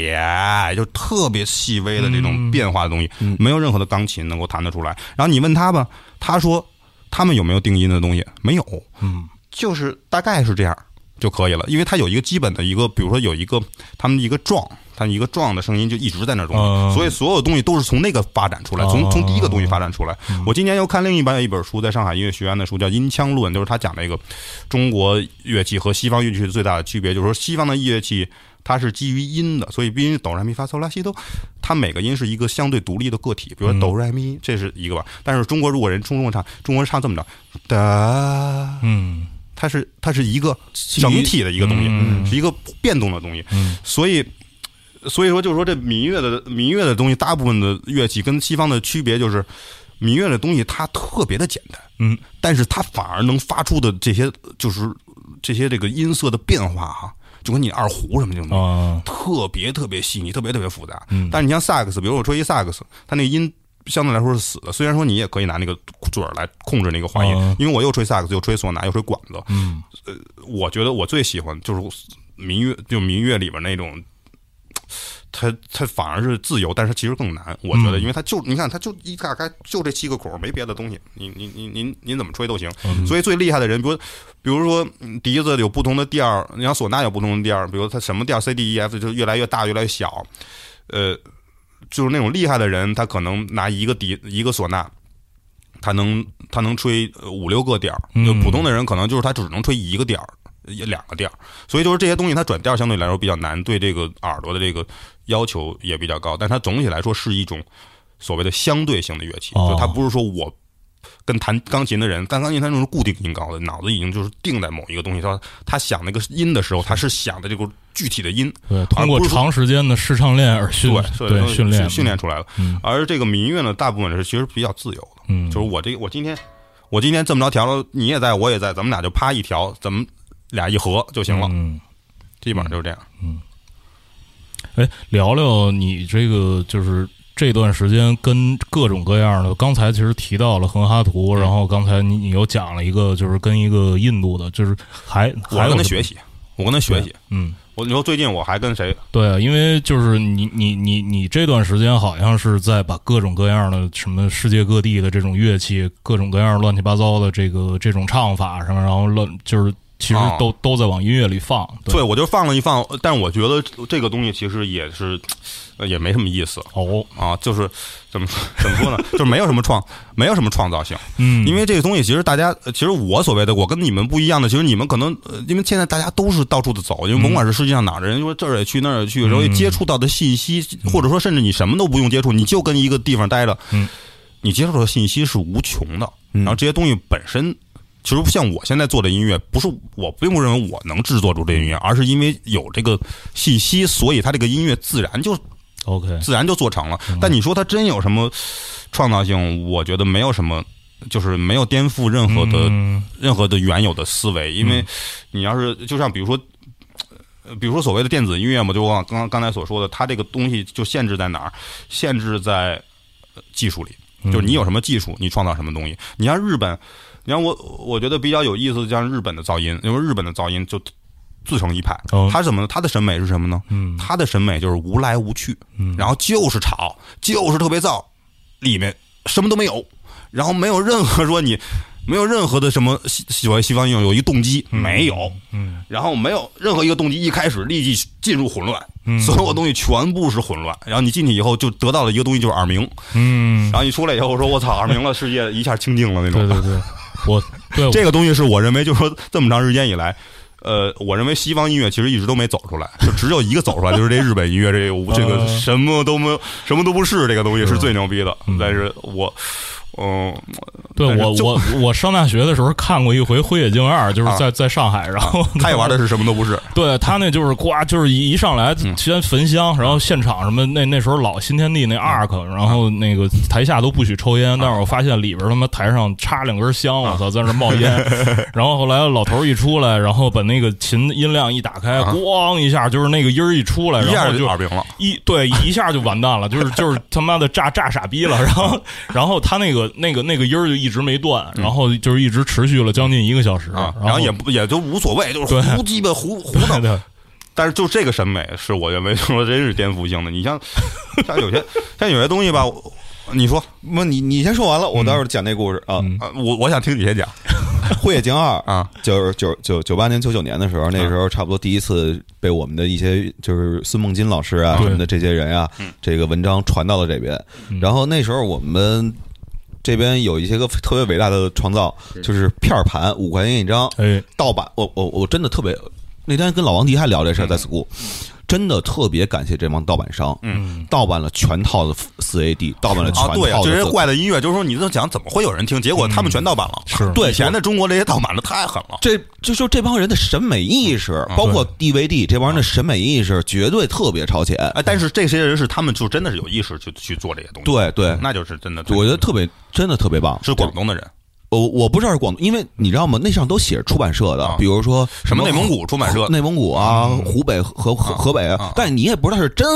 Speaker 3: 耶，就特别细微的这种变化的东西，没有任何的钢琴能够弹得出来。然后你问他吧，他说他们有没有定音的东西？没有，
Speaker 2: 嗯，
Speaker 3: 就是大概是这样就可以了，因为它有一个基本的一个，比如说有一个他们一个撞，它一个撞的声音就一直在那儿中，
Speaker 2: 嗯
Speaker 3: 所以所有东西都是从那个发展出来，从
Speaker 2: 哦
Speaker 3: 从第一个东西发展出来。我今年又看另一版一本书，在上海音乐学院的书叫《音腔论》，就是他讲那个中国乐器和西方乐器最大的区别，就是说西方的乐器。它是基于音的，所以必须哆来咪发嗦拉西哆，它每个音是一个相对独立的个体。比如说哆来咪，这是一个吧。但是中国如果人中国唱，中国人唱这么着，哒，
Speaker 2: 嗯
Speaker 3: 它是它是一个整体的一个东西，
Speaker 2: 嗯
Speaker 3: 是一个变动的东西，
Speaker 2: 嗯。
Speaker 3: 所以。所以说，就是说，这民乐的民乐的东西，大部分的乐器跟西方的区别就是，民乐的东西它特别的简单，
Speaker 2: 嗯，
Speaker 3: 但是它反而能发出的这些，就是这些这个音色的变化哈，就跟你二胡什么这种东西，
Speaker 2: 啊
Speaker 3: 特别特别细腻，特别特别复杂。
Speaker 2: 嗯。
Speaker 3: 但是你像萨克斯，比如我吹一萨克斯，它那个音相对来说是死的。虽然说你也可以拿那个嘴儿来控制那个滑音，
Speaker 2: 嗯
Speaker 3: 因为我又吹萨克斯，又吹唢呐，又吹管子。
Speaker 2: 嗯
Speaker 3: 我觉得我最喜欢就是民乐，就民乐里边那种。它它反而是自由，但是其实更难。我觉得，
Speaker 2: 嗯
Speaker 3: 因为它就你看，它就一大概就这七个孔，没别的东西。你你你您您怎么吹都行。
Speaker 2: 嗯
Speaker 3: 所以最厉害的人，比如比如说嗯笛子有不同的调儿，你像唢呐有不同的调儿，比如它什么调 C D E F 就越来越大，越来越小。呃，就是那种厉害的人，他可能拿一个笛一个唢呐，他能他能吹呃五六个调儿。
Speaker 2: 嗯
Speaker 3: 就普通的人可能就是他只能吹一个调儿。也两个调儿，所以就是这些东西它转调相对来说比较难，对这个耳朵的这个要求也比较高，但它总体来说是一种所谓的相对性的乐器，
Speaker 2: 哦
Speaker 3: 就它不是说我跟弹钢琴的人，弹钢琴他那种是固定音高的，脑子已经就是定在某一个东西，他他想那个音的时候，他是想的这个具体的音，
Speaker 2: 对，通过长时间的视唱练而训
Speaker 3: 对
Speaker 2: 对训练
Speaker 3: 训练出来了。
Speaker 2: 嗯
Speaker 3: 而这个民乐呢，大部分是其实比较自由的，
Speaker 2: 嗯
Speaker 3: 就是我这我今天我今天这么着调了，你也在我也在，咱们俩就啪一调，咱们俩一合就行了，
Speaker 2: 嗯。
Speaker 3: 基本上就是这样。
Speaker 2: 嗯哎，聊聊你这个就是这段时间跟各种各样的，刚才其实提到了恒哈图，然后刚才你你又讲了一个，就是跟一个印度的，就是还
Speaker 3: 我
Speaker 2: 还
Speaker 3: 跟他学习，我跟他学习。
Speaker 2: 嗯，
Speaker 3: 我你说最近我还跟谁？
Speaker 2: 对啊，因为就是你你你你这段时间好像是在把各种各样的什么世界各地的这种乐器，各种各样乱七八糟的这个这种唱法什么，然后乱就是其实
Speaker 3: 哦。
Speaker 2: 都、都在往音乐里放，对。
Speaker 3: 对，我就放了一放，但我觉得这个东西其实也是，呃也没什么意思。
Speaker 2: 哦，
Speaker 3: 啊，就是怎么说 怎么说呢，就是没有什么创，没有什么创造性。
Speaker 2: 嗯，
Speaker 3: 因为这个东西其实大家，呃其实我所谓的我跟你们不一样的，其实你们可能，呃因为现在大家都是到处的走，因为甭管是世界上哪儿的人，说这儿也去那儿也去，然后接触到的信息，或者说甚至你什么都不用接触，你就跟一个地方待着，
Speaker 2: 嗯，
Speaker 3: 你接触的信息是无穷的，然后这些东西本身。其实像我现在做的音乐，不是我并不认为我能制作出这音乐，而是因为有这个信息，所以它这个音乐自然就
Speaker 2: OK，
Speaker 3: 自然就做成了。但你说它真有什么创造性？我觉得没有什么，就是没有颠覆任何的、
Speaker 2: 嗯
Speaker 3: 任何的原有的思维。因为你要是就像比如说，呃比如说所谓的电子音乐嘛，就我刚刚刚才所说的，它这个东西就限制在哪儿？限制在呃技术里，就是你有什么技术，你创造什么东西。你像日本，你看我，我觉得比较有意思的，像日本的噪音，因为日本的噪音就自成一派。
Speaker 2: 哦。
Speaker 3: 他什么呢？他的审美是什么呢？
Speaker 2: 嗯。
Speaker 3: 他的审美就是无来无去，然后就是吵，就是特别燥，里面什么都没有，然后没有任何说你没有任何的什么西喜欢西方音乐有一动机没有，
Speaker 2: 嗯。
Speaker 3: 然后没有任何一个动机一开始立即进入混乱，
Speaker 2: 嗯。
Speaker 3: 所有东西全部是混乱，然后你进去以后就得到了一个东西就是耳鸣，
Speaker 2: 嗯。
Speaker 3: 然，后你出来以后说我操耳鸣了，世界一下清静了那种。
Speaker 2: 对对对，我对
Speaker 3: 这个东西是我认为，就是说这么长时间以来，呃，我认为西方音乐其实一直都没走出来，就只有一个走出来，就是这日本音乐这个这个
Speaker 2: 呃
Speaker 3: 什么都没有，什么都不是，这个东西是最牛逼的。但是我，嗯，
Speaker 2: 对我我我上大学的时候看过一回《灰野镜二》，就是在在上海，然后
Speaker 3: 他也玩的是什么都不是，
Speaker 2: 对他那就是呱，就是一一上来
Speaker 3: 嗯。
Speaker 2: 先焚香，然后现场什么那那时候老新天地那 arc，然后那个台下都不许抽烟，但是我发现里边他妈台上插两根香，我操，在那冒烟。然后后来老头一出来，然后把那个琴音量一打开，咣一下就是那个音儿一出来，然后就
Speaker 3: 就耳鸣了。
Speaker 2: 一对一下就完蛋了，就是就是他妈的炸炸傻逼了。然后然后他那个个那个那个音儿就一直没断，然后就是一直持续了将近一个小时，
Speaker 3: 啊，
Speaker 2: 然
Speaker 3: 然后也不也就无所谓，就是胡鸡巴胡 胡闹。
Speaker 2: 对对
Speaker 3: 但是就这个审美是我认为说真是颠覆性的。你像像有些像有些东西吧，你说
Speaker 1: 不，你你先说完了，我待会儿讲那故事啊。
Speaker 2: 嗯
Speaker 3: 啊，我我想听你先讲《
Speaker 1: 辉夜惊二》
Speaker 3: 啊，
Speaker 1: 就是九九九八年、九九年的时候，那时候差不多第一次被我们的一些就是孙梦金老师啊什么的这些人啊，这个文章传到了这边。然后那时候我们这边有一些个特别伟大的创造，就是片儿盘五块钱一张，
Speaker 2: 哎，
Speaker 1: 盗版。我我我真的特别，那天跟老王迪还聊这事儿，在 school。真的特别感谢这帮盗版商，
Speaker 3: 嗯，
Speaker 1: 盗版了全套的四 AD，盗版了全
Speaker 3: 啊，对啊，
Speaker 1: 套的
Speaker 3: 这些怪的音乐，就是说你都讲怎么会有人听，结果他们全盗版了。
Speaker 2: 是
Speaker 3: 对以前的中国这些盗版的太狠了。
Speaker 1: 这就说这帮人的审美意识，包括 DVD 这帮人的审美意识，绝对特别超前。
Speaker 3: 哎，但是这些人是他们就真的是有意识去去做这些东西，
Speaker 1: 对对，
Speaker 3: 那就是真的。
Speaker 1: 我觉得特别真的特别棒。
Speaker 3: 是广东的人，
Speaker 1: 我我不知道是广东，因为你知道吗？那上都写着出版社的
Speaker 3: 啊，
Speaker 1: 比如说
Speaker 3: 什么内蒙古出版社
Speaker 1: 内蒙古啊、湖北和河河北
Speaker 3: 啊，
Speaker 1: 但你也不知道是真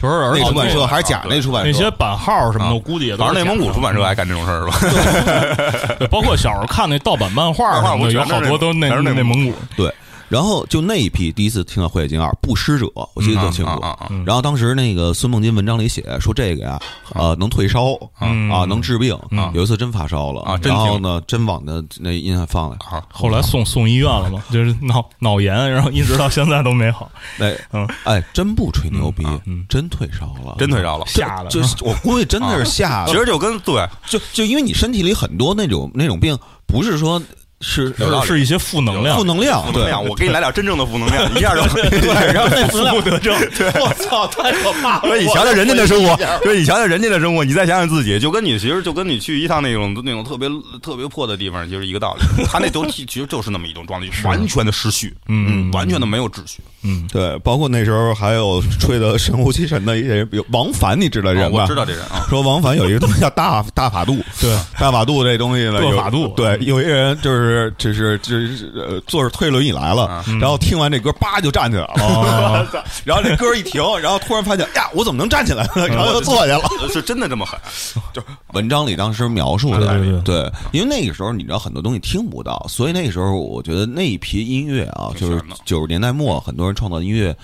Speaker 2: 不是
Speaker 1: 那出版社还是假那出版社。
Speaker 2: 那些版号什么的，
Speaker 3: 啊
Speaker 2: 我估计也都是
Speaker 3: 反正内蒙古出版社爱干这种事儿是吧？
Speaker 2: 对，包括小时候看那盗版漫画
Speaker 3: 漫画
Speaker 2: 什么的，有好多都那
Speaker 3: 全是内
Speaker 2: 内蒙古。
Speaker 1: 对，然后就那一批第一次听到《火眼金二》不施者，我记得特清楚。然后当时那个孙梦金文章里写说这个呀，呃，能退烧
Speaker 2: 嗯。
Speaker 1: 啊，能治病
Speaker 2: 嗯。
Speaker 1: 有一次真发烧了
Speaker 3: 啊
Speaker 1: 然后呢，真往那那音乐放来，
Speaker 3: 啊！
Speaker 2: 后来送送医院了嘛，就是脑脑炎，然后一直到现在都没好。
Speaker 1: 那
Speaker 2: 嗯。
Speaker 1: 哎，真不吹牛逼
Speaker 2: 嗯，
Speaker 1: 真退烧了，
Speaker 3: 真退烧了。
Speaker 2: 吓的
Speaker 1: 就是 我估计真的是吓的，
Speaker 3: 其实就跟对。
Speaker 1: 就就因为你身体里很多那种那种病，不是说是
Speaker 2: 是是一些负能量。
Speaker 1: 负，能量，
Speaker 3: 负能量，我给你来点真正的负能量，一下就
Speaker 1: 对，然后那 负能量
Speaker 2: 负得正。
Speaker 1: 我操，太可怕了！
Speaker 3: 对，你瞧瞧人家的生活，对，你瞧瞧人家的生活，你再想想自己，就跟你其实就跟你去一趟那种那种特别特别破的地方，就是一个道理。他那都 其实就是那么一种状态，完全的失序，
Speaker 2: 嗯。
Speaker 3: 完全的没有秩序。
Speaker 2: 嗯，
Speaker 1: 对，包括那时候还有吹的神乎其神的一些人，比如王凡，你知道这人吧？
Speaker 3: 啊我知道这人啊，
Speaker 1: 说王凡有一个东西叫大大法度，
Speaker 2: 对，
Speaker 1: 大法度这东西呢，有
Speaker 2: 法度
Speaker 1: 对，有一人就是就是就是呃坐着推轮椅来了，然后听完这歌，叭就站起来了，
Speaker 2: 哦
Speaker 1: 然后这歌一停，然后突然发现呀，我怎么能站起来呢？然后又坐下了。
Speaker 3: 呃是真的这么狠。
Speaker 1: 就文章里当时描述的，
Speaker 2: 对对
Speaker 1: 对，因为那个时候你知道很多东西听不到，所以那个时候我觉得那一批音乐啊，就是九十年代末很多人创造音乐。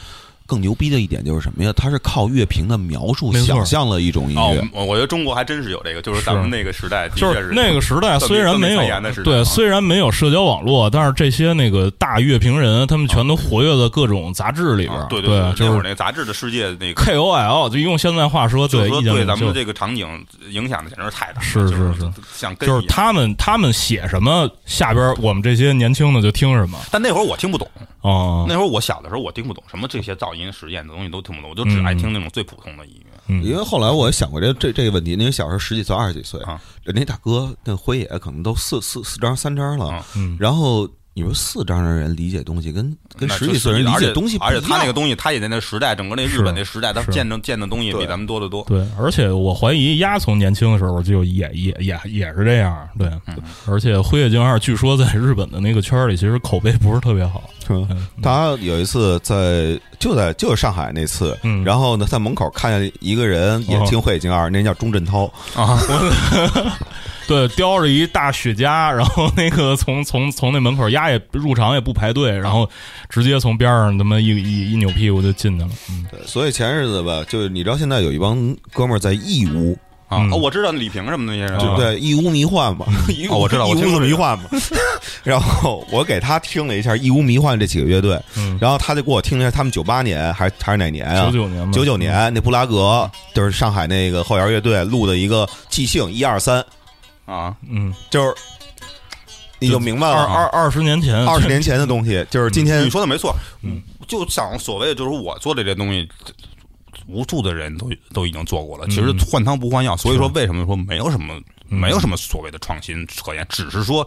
Speaker 1: 更牛逼的一点就是什么呀？它是靠乐评的描述想象了一种音
Speaker 3: 哦
Speaker 1: 乐，，
Speaker 3: 我我觉得中国还真是有这个，就是咱们那个时代
Speaker 2: 就是那个时代虽然没有对，
Speaker 3: 啊
Speaker 2: 虽然没有社交网络，但是这些那个大乐评人，他们全都活跃在各种杂志里边
Speaker 3: 对
Speaker 2: 对
Speaker 3: 对，
Speaker 2: 就是
Speaker 3: 那杂志的世界那个。
Speaker 2: KOL，就用现在话说，
Speaker 3: 就是说
Speaker 2: 意见领袖
Speaker 3: 对咱们这个场景影响的简直是太大了，
Speaker 2: 是是
Speaker 3: 是
Speaker 2: 就是他们他们写什么，下边我们这些年轻的就听什么。
Speaker 3: 但那会儿我听不懂，
Speaker 2: 哦，
Speaker 3: 那会儿我小的时候我听不懂什么这些噪音实验的东西都听不懂，我就只爱听那种最普通的音乐。
Speaker 2: 嗯。
Speaker 1: 因为后来我也想过这这这个问题，因为小时候十几岁、二十几岁
Speaker 3: 啊，
Speaker 1: 人家大哥那辉也可能都四四四张、三张了
Speaker 3: 啊，
Speaker 2: 嗯。
Speaker 1: 然后你说四张的人理解东西跟跟
Speaker 3: 那
Speaker 1: 十几岁人理解东西不一样，
Speaker 3: 而且他那个东西，他也在那时代，整个那日本那时代，他见证见的东西比咱们多得多。
Speaker 2: 对，而且我怀疑丫从年轻的时候就也也也也是这样，对。
Speaker 3: 嗯
Speaker 2: 而且《辉夜惊二》据说在日本的那个圈里，其实口碑不是特别好。
Speaker 1: 是吧？他有一次在就在就是上海那次，
Speaker 2: 嗯
Speaker 1: 然后呢，在门口看见一个人也
Speaker 2: 哦
Speaker 1: 听《慧眼经二》，那人叫钟镇涛，
Speaker 2: 对，叼着一大雪茄，然后那个从从从那门口压也入场也不排队，然后直接从边上他妈一一一扭屁股就进去了。嗯，
Speaker 1: 对所以前日子吧，就是你知道现在有一帮哥们儿在义乌，
Speaker 3: 啊，
Speaker 2: 嗯
Speaker 3: 哦我知道李平什么的那些人，
Speaker 1: 对对？义乌迷幻嘛，义乌
Speaker 3: 哦我知道我
Speaker 1: 义乌迷幻嘛。然后我给他听了一下义乌迷幻这几个乐队，
Speaker 2: 嗯
Speaker 1: 然后他就给我听了一下他们九八年还是还是哪年啊？
Speaker 2: 九九年吧，
Speaker 1: 九九年那布拉格就是上海那个后摇乐队录的一个即兴一二三，
Speaker 3: 啊，
Speaker 2: 嗯，
Speaker 1: 就是你就明白
Speaker 2: 二
Speaker 1: 了，
Speaker 2: 二二十年前，
Speaker 1: 二十年前的东西，就是今天
Speaker 3: 你说的没错，就想所谓的就是我做的这东西。无数的人都都已经做过了，其实换汤不换药，所以说为什么说没有什么没有什么所谓的创新可言，只是说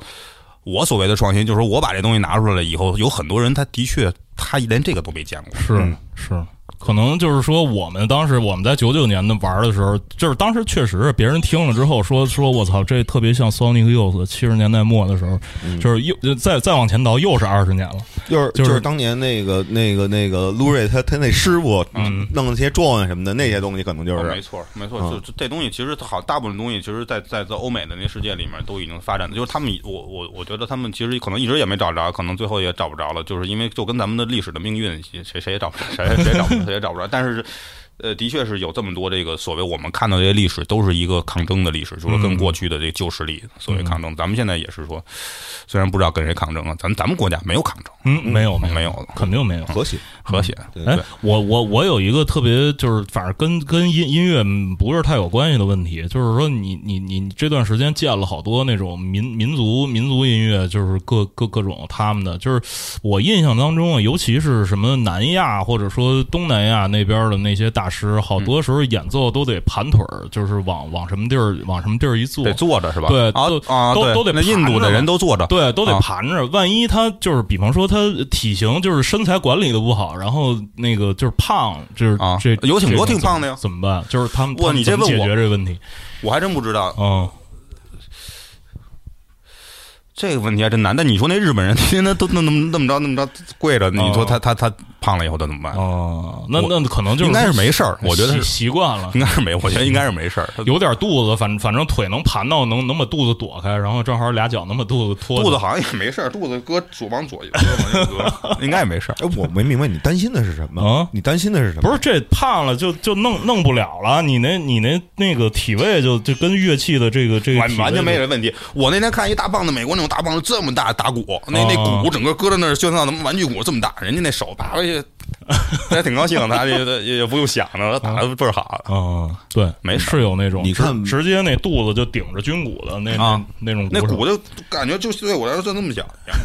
Speaker 3: 我所谓的创新，就是说我把这东西拿出来了以后，有很多人他的确他连这个都没见过，
Speaker 2: 是
Speaker 1: 嗯。
Speaker 2: 是，可能就是说，我们当时我们在九九年的玩的时候，就是当时确实别人听了之后说说我操，这特别像 Sonic Youth 七十年代末的时候，就是又再再往前倒又是二十年了。
Speaker 1: 就是
Speaker 2: 就是
Speaker 1: 就是当年那个那个那个卢瑞他他那师傅
Speaker 2: 嗯。
Speaker 1: 弄那些状元什么的那些东西，可能就是
Speaker 3: 哦没错，没错，
Speaker 1: 嗯。
Speaker 3: 就就这东西其实好，大部分东西其实在，在在欧美的那世界里面都已经发展的，就是他们我我我觉得他们其实可能一直也没找着，可能最后也找不着了，就是因为就跟咱们的历史的命运，谁谁也找不着，谁谁也找不着，他也找不着。但是，呃，的确是有这么多这个所谓我们看到这些历史，都是一个抗争的历史，就是跟过去的这个旧势力所谓抗争。咱们现在也是说，虽然不知道跟谁抗争啊，咱咱们国家没有抗争，
Speaker 2: 嗯，没有没有
Speaker 3: 没有
Speaker 2: 肯定没有。
Speaker 1: 和谐。
Speaker 3: 和谐。
Speaker 2: 哎我我我有一个特别就是，反正跟跟音音乐不是太有关系的问题，就是说你你你这段时间见了好多那种民民族民族音乐，就是各各各种他们的，就是我印象当中啊，尤其是什么南亚或者说东南亚那边的那些大师，好多时候演奏都得盘腿儿，就是往往什么地儿往什么地儿一坐，
Speaker 3: 得坐着是吧？
Speaker 2: 对
Speaker 3: 啊
Speaker 2: 都
Speaker 3: 啊，
Speaker 2: 都都得
Speaker 3: 那印度的人都坐着，
Speaker 2: 对，都得
Speaker 3: 啊。
Speaker 2: 盘着。万一他就是，比方说他体型就是身材管理的不好，然后那个就是胖，就是
Speaker 3: 啊。
Speaker 2: 这
Speaker 3: 有挺多挺胖的呀。
Speaker 2: 怎么办？就是他们
Speaker 3: 哇
Speaker 2: 他们怎么解
Speaker 3: 你这问我
Speaker 2: 决这个问题？
Speaker 3: 我还真不知道。
Speaker 2: 嗯，
Speaker 3: 这个问题还真难。但你说那日本人 天天都那么那么着那么着跪着，你说他他他胖了以后他怎么办？
Speaker 2: 哦，那那可能就是
Speaker 3: 应该是没事儿，我觉得
Speaker 2: 习
Speaker 3: 是
Speaker 2: 习惯了。
Speaker 3: 应该是没，我觉得应该是没事儿。
Speaker 2: 有点肚子，反反正腿能盘到，能能把肚子躲开，然后正好俩脚能把肚子托着。
Speaker 3: 肚子好像也没事儿，肚子搁左往左右，往右搁，应该也没事儿。
Speaker 1: 哎，我没明白你担心的是什么
Speaker 2: 啊？
Speaker 1: 你担心的是什么？
Speaker 2: 不是这胖了就就弄弄不了了，你那你那那个体位就就跟乐器的这个这个
Speaker 3: 完完全没
Speaker 2: 就
Speaker 3: 这问题。我那天看一大棒子，美国那种大棒子这么大打鼓，那那
Speaker 2: 哦
Speaker 3: 鼓整个搁在那儿，就像咱们玩具鼓这么大，人家那手拔过去，他也挺高兴，他也也也不用想着，他打的倍儿好。
Speaker 2: 啊，对，
Speaker 3: 没事
Speaker 2: 是有那种，
Speaker 1: 你看
Speaker 2: 直直接那肚子就顶着军鼓的那
Speaker 3: 啊
Speaker 2: 那那种
Speaker 3: 那鼓就感觉就对我来说就那么小一样。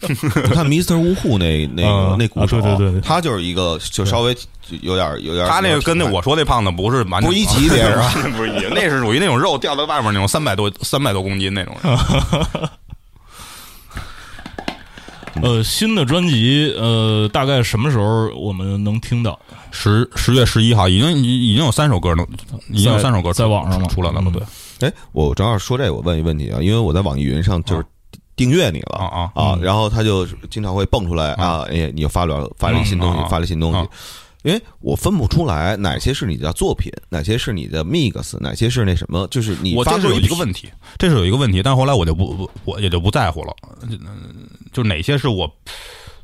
Speaker 1: 你 看 Mr. 呜呼那那个
Speaker 2: 啊
Speaker 1: 那鼓手，
Speaker 2: 啊对对对对
Speaker 1: 他就是一个就稍微有点有点，
Speaker 3: 他那个跟那我说那胖子不是完全
Speaker 1: 不是一级别是吧？
Speaker 3: 不是一，那是属于那种肉掉在外面那种三百多三百多公斤那种人。
Speaker 2: 呃，新的专辑呃，大概什么时候我们能听到？
Speaker 3: 十十月十一号，已经已已经有三首歌能，已经有三首歌
Speaker 2: 在网上了
Speaker 3: 出来了，
Speaker 2: 嗯
Speaker 3: 对
Speaker 1: 哎，我正好说这个，我问一问题啊，因为我在网易云上就是订阅你了
Speaker 3: 啊啊
Speaker 1: 啊，然后他就经常会蹦出来啊，哎，你又发了发了一新东西发了新东
Speaker 3: 啊
Speaker 1: 西。因为我分不出来哪些是你的作品，哪些是你的 mix，哪些是那什么，就是你
Speaker 3: 我这是有
Speaker 1: 一
Speaker 3: 个问题，这是有一个问题，但是后来我就不不我也就不在乎了，嗯就哪些是我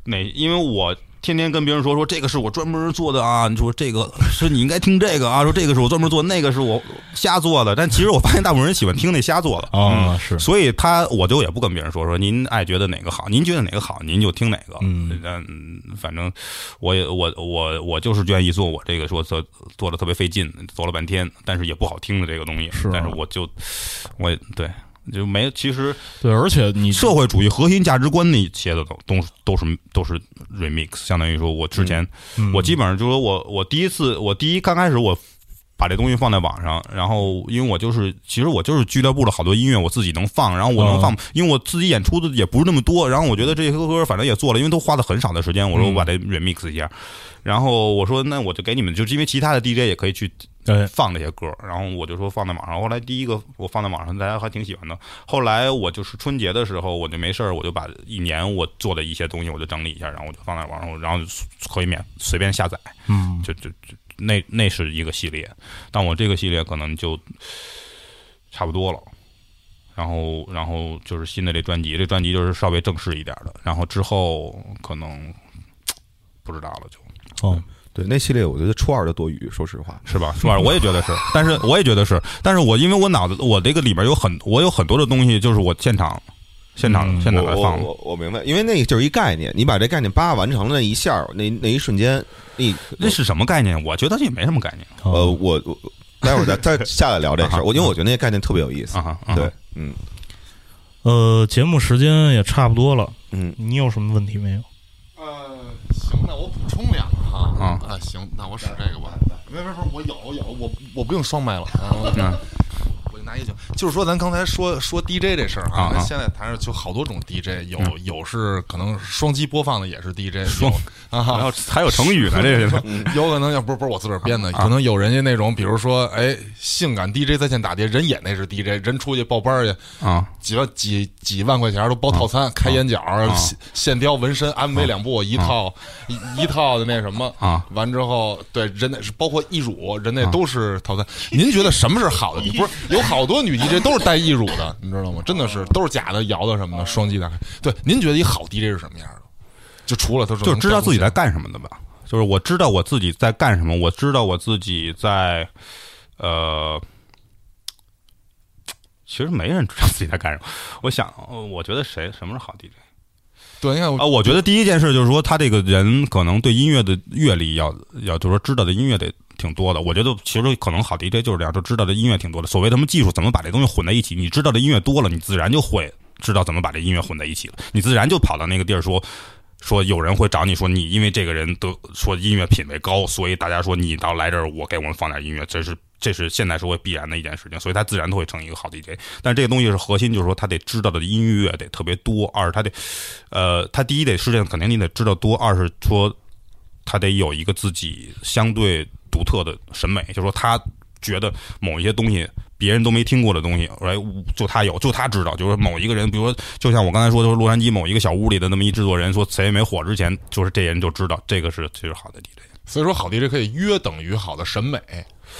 Speaker 3: 哪，因为我天天跟别人说说这个是我专门做的啊，你说这个 是你应该听这个啊，说这个是我专门做，那个是我瞎做的，但其实我发现大部分人喜欢听那瞎做的。
Speaker 2: 啊是。
Speaker 3: 所以他我就也不跟别人说说您爱觉得哪个好，您觉得哪个好，您就听哪个，
Speaker 2: 嗯。
Speaker 3: 嗯，反正我也我我我就是愿意做我这个说做做的特别费劲，做了半天，但是也不好听的这个东西，
Speaker 2: 是啊。
Speaker 3: 但是我就我也对。就没，其实
Speaker 2: 对，而且你
Speaker 3: 社会主义核心价值观那些的都都是都是都是 remix，相当于说我之前、
Speaker 2: 嗯
Speaker 3: 我基本上就是说我我第一次我第一刚开始我把这东西放在网上，然后因为我就是其实我就是俱乐部的好多音乐我自己能放，然后我能放，因为我自己演出的也不是那么多，然后我觉得这些歌反正也做了，因为都花了很少的时间，我说我把这 remix 一下，然后我说那我就给你们，就是因为其他的 DJ 也可以去
Speaker 2: 对
Speaker 3: 放这些歌，然后我就说放在网上。后来第一个我放在网上，大家还挺喜欢的。后来我就是春节的时候，我就没事儿，我就把一年我做的一些东西，我就整理一下，然后我就放在网上，然后可以免随便下载，
Speaker 2: 嗯
Speaker 3: 就就就那那是一个系列。但我这个系列可能就差不多了。然后，然后就是新的这专辑，这专辑就是稍微正式一点的。然后之后可能不知道了就，
Speaker 2: 哦，
Speaker 1: 对那系列，我觉得初二的多余，说实话。
Speaker 3: 是吧？初二？我也觉得是，但是我也觉得是，但是我因为我脑子我这个里边有很我有很多的东西，就是我现场现场、
Speaker 2: 嗯
Speaker 3: 现场来放的。
Speaker 1: 我我我明白，因为那个就是一概念，你把这概念叭完成了那一下，那那一瞬间，你
Speaker 3: 那是什么概念？我觉得这也没什么概念
Speaker 1: 呃，
Speaker 2: 哦
Speaker 1: 我我待会儿再再下来聊这事儿。我因为我觉得那个概念特别有意思对，嗯
Speaker 2: 呃，节目时间也差不多了，
Speaker 1: 嗯，
Speaker 2: 你有什么问题没有？
Speaker 5: 呃，行，那我补充两。
Speaker 3: 啊
Speaker 5: 啊，行，那我使这个吧。没没没，我有有，我我不用双麦了。啊
Speaker 6: 拿一酒，就是说咱刚才说说 DJ 这事儿
Speaker 3: 啊啊
Speaker 6: 现在台上就好多种 DJ，有有是可能双击播放的也是 DJ，有
Speaker 3: 然
Speaker 6: 啊
Speaker 3: 后还有成语呢，这个
Speaker 6: 有可能要不是不是我自个儿编的，可能有人家那种，比如说哎，性感 DJ 在线打碟，人演那是 DJ，人出去报班儿去，
Speaker 3: 啊。
Speaker 6: 几万几几万块钱都包套餐，开眼角、线线雕、纹身、MV 两部，一套一一套的那什么
Speaker 3: 啊，
Speaker 6: 完之后，对人那是包括义乳，人那都是套餐。您觉得什么是好的？不是有好多女 DJ 都是带义乳的，你知道吗？真的是都是假的、摇的什么的，双击打开。对，您觉得一好 DJ 是什么样的？就除了他说
Speaker 3: 就知道自己在干什么的吧。就是我知道我自己在干什么，我知道我自己在，呃，其实没人知道自己在干什么。我想，呃我觉得谁什么是好 DJ
Speaker 6: 对，你看
Speaker 3: 啊？
Speaker 6: 我
Speaker 3: 我觉得第一件事就是说，他这个人可能对音乐的阅历要要，就是说知道的音乐得挺多的。我觉得其实可能好 DJ 就是这样，就知道的音乐挺多的。所谓他们技术怎么把这东西混在一起，你知道的音乐多了，你自然就会知道怎么把这音乐混在一起了。你自然就跑到那个地儿说。说有人会找你说你因为这个人得说音乐品位高，所以大家说你到来这儿，我给我们放点音乐，这是这是现代社会必然的一件事情，所以他自然都会成一个好 DJ。但这个东西是核心，就是说他得知道的音乐得特别多，二是他得，呃，他第一得事件肯定你得知道多，二是说他得有一个自己相对独特的审美，就是说他觉得某一些东西别人都没听过的东西，哎，就他有，就他知道。就是某一个人，比如说，就像我刚才说，就是洛杉矶某一个小屋里的那么一制作人，说谁也没火之前，就是这人就知道这个是这是好的 DJ。
Speaker 6: 所以说好 DJ 可以约等于好的审美，